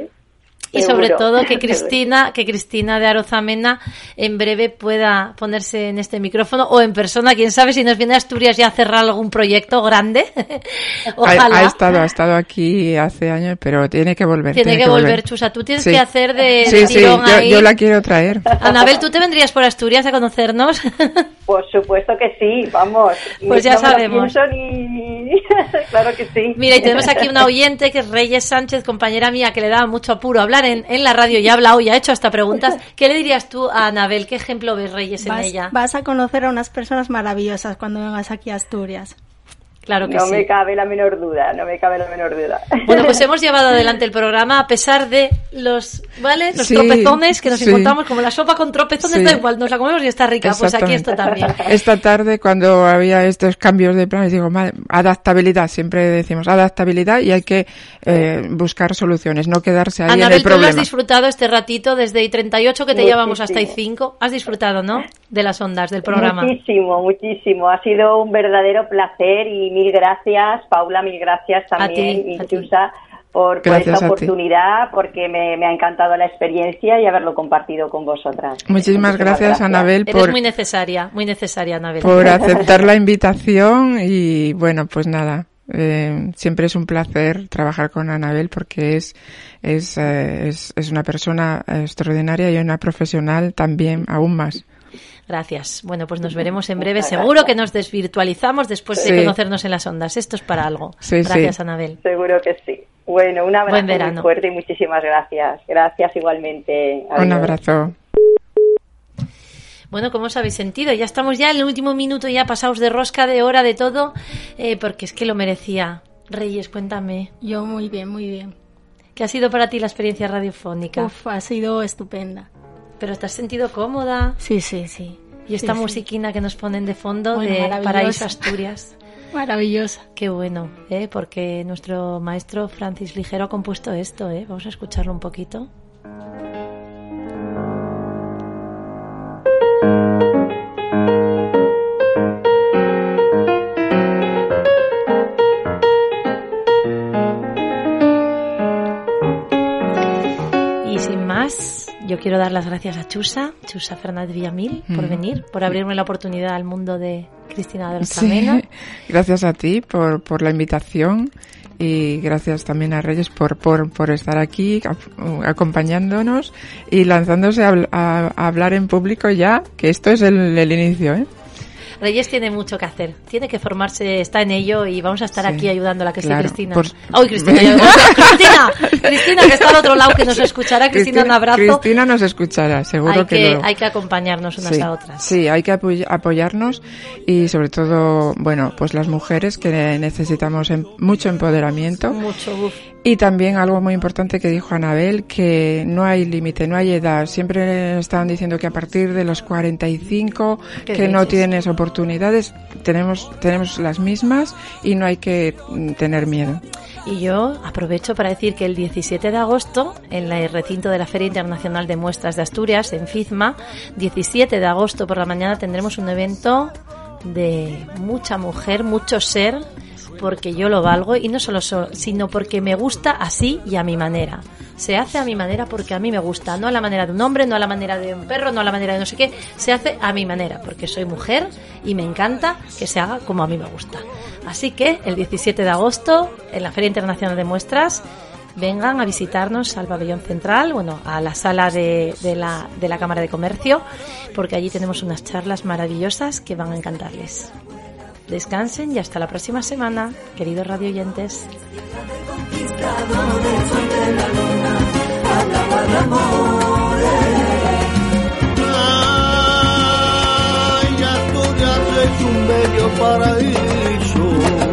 y sobre todo que Cristina, que Cristina de Arozamena en breve pueda ponerse en este micrófono o en persona, quién sabe si nos viene a Asturias ya a cerrar algún proyecto grande. Ojalá. Ha, estado, ha estado aquí hace años, pero tiene que volver. Tiene, que, volver, Chusa. Tú tienes que hacer de, sí, sí, yo, la quiero traer. Anabel, ¿tú te vendrías por Asturias a conocernos? Por supuesto que sí, vamos. Pues ya sabemos. claro que sí. Mira, y tenemos aquí una oyente que es Reyes Sánchez, compañera mía, que le daba mucho apuro hablar en, en la radio y ha hablado y ha hecho hasta preguntas. ¿Qué le dirías tú a Anabel? ¿Qué ejemplo ves Reyes en ella? Vas a conocer a unas personas maravillosas cuando vengas aquí a Asturias. Claro que no sí. me cabe la menor duda, no me cabe la menor duda. Bueno, pues hemos llevado adelante el programa a pesar de los, ¿vale? Los tropezones que nos encontramos, como la sopa con tropezones, da igual, nos la comemos y está rica. Pues aquí esto también. Esta tarde, cuando había estos cambios de planes, digo, adaptabilidad, siempre decimos adaptabilidad y hay que eh, buscar soluciones, no quedarse ahí en el problema. tú has disfrutado este ratito desde I38 que te llevamos hasta I5. Has disfrutado, ¿no? De las ondas del programa. Muchísimo, muchísimo. Ha sido un verdadero placer y mil gracias, Paula, mil gracias también, y por, esta oportunidad, porque me, ha encantado la experiencia y haberlo compartido con vosotras. Muchísimas, gracias, Anabel. Por, muy necesaria, muy necesaria, Anabel. Por aceptar la invitación y bueno, pues nada. Eh, siempre es un placer trabajar con Anabel porque es, es, eh, es, es una persona extraordinaria y una profesional también aún más. Gracias. Bueno, pues nos veremos en breve. Seguro que nos desvirtualizamos después de conocernos en las ondas. Esto es para algo. gracias, Anabel. Seguro que sí. Bueno, un abrazo muy fuerte y muchísimas gracias. Gracias igualmente. Un abrazo. Bueno, ¿cómo os habéis sentido? Ya estamos ya en el último minuto, ya pasados de rosca, de hora, de todo, eh, porque es que lo merecía. Reyes, cuéntame. Yo muy bien, muy bien. ¿Qué ha sido para ti la experiencia radiofónica? Uf, ha sido estupenda pero te has sentido cómoda. Sí, sí, sí. Y esta musiquina que nos ponen de fondo de Paraíso Asturias. Maravillosa. Qué bueno, ¿eh? porque nuestro maestro Francis Ligero ha compuesto esto. ¿eh? Vamos a escucharlo un poquito. Y sin más, yo quiero dar las gracias a Chusa, Chusa Fernández Villamil, por Mm. venir, por abrirme la oportunidad al mundo de Cristina de Sí, Rosamena. gracias a ti por, por la invitación y gracias también a Reyes por, por, por estar aquí a- acompañándonos y lanzándose a- a hablar en público ya, que esto es el, el inicio, ¿eh? Reyes tiene mucho que hacer, tiene que formarse, está en ello y vamos a estar Sí, aquí ayudándola, que claro, Cristina. por- ¡Ay, Cristina! Cristina! Cristina, que está al otro lado, que nos escuchará. Cristina, un abrazo. Cristina nos escuchará, seguro hay, que, lo- hay que acompañarnos unas sí, a otras. Sí, hay que apoy- apoyarnos y sobre todo, bueno, pues las mujeres que necesitamos mucho empoderamiento Mucho, uf. Y también algo muy importante que dijo Anabel, que no hay límite, no hay edad. Siempre estaban diciendo que a partir de los 45 ¿Qué que no dices? tienes oportunidades, tenemos tenemos las mismas y no hay que mm, tener miedo. Y yo aprovecho para decir que el 17 de agosto, en el recinto de la Feria Internacional de Muestras de Asturias, en FIZMA, 17 de agosto por la mañana tendremos un evento de mucha mujer, mucho ser, porque yo lo valgo y no solo so- sino porque me gusta así y a mi manera. Se hace a mi manera porque a mí me gusta, no a la manera de un hombre, no a la manera de un perro, no a la manera de no sé qué, se hace a mi manera, porque soy mujer y me encanta que se haga como a mí me gusta. Así que el 17 de agosto, en la Feria Internacional de Muestras, vengan a visitarnos al pabellón central, bueno, a la sala de, de la, de la Cámara de Comercio, porque allí tenemos unas charlas maravillosas que van a encantarles. Descansen y hasta la próxima semana, queridos radio oyentes. Ay, Asturias es un bello paraíso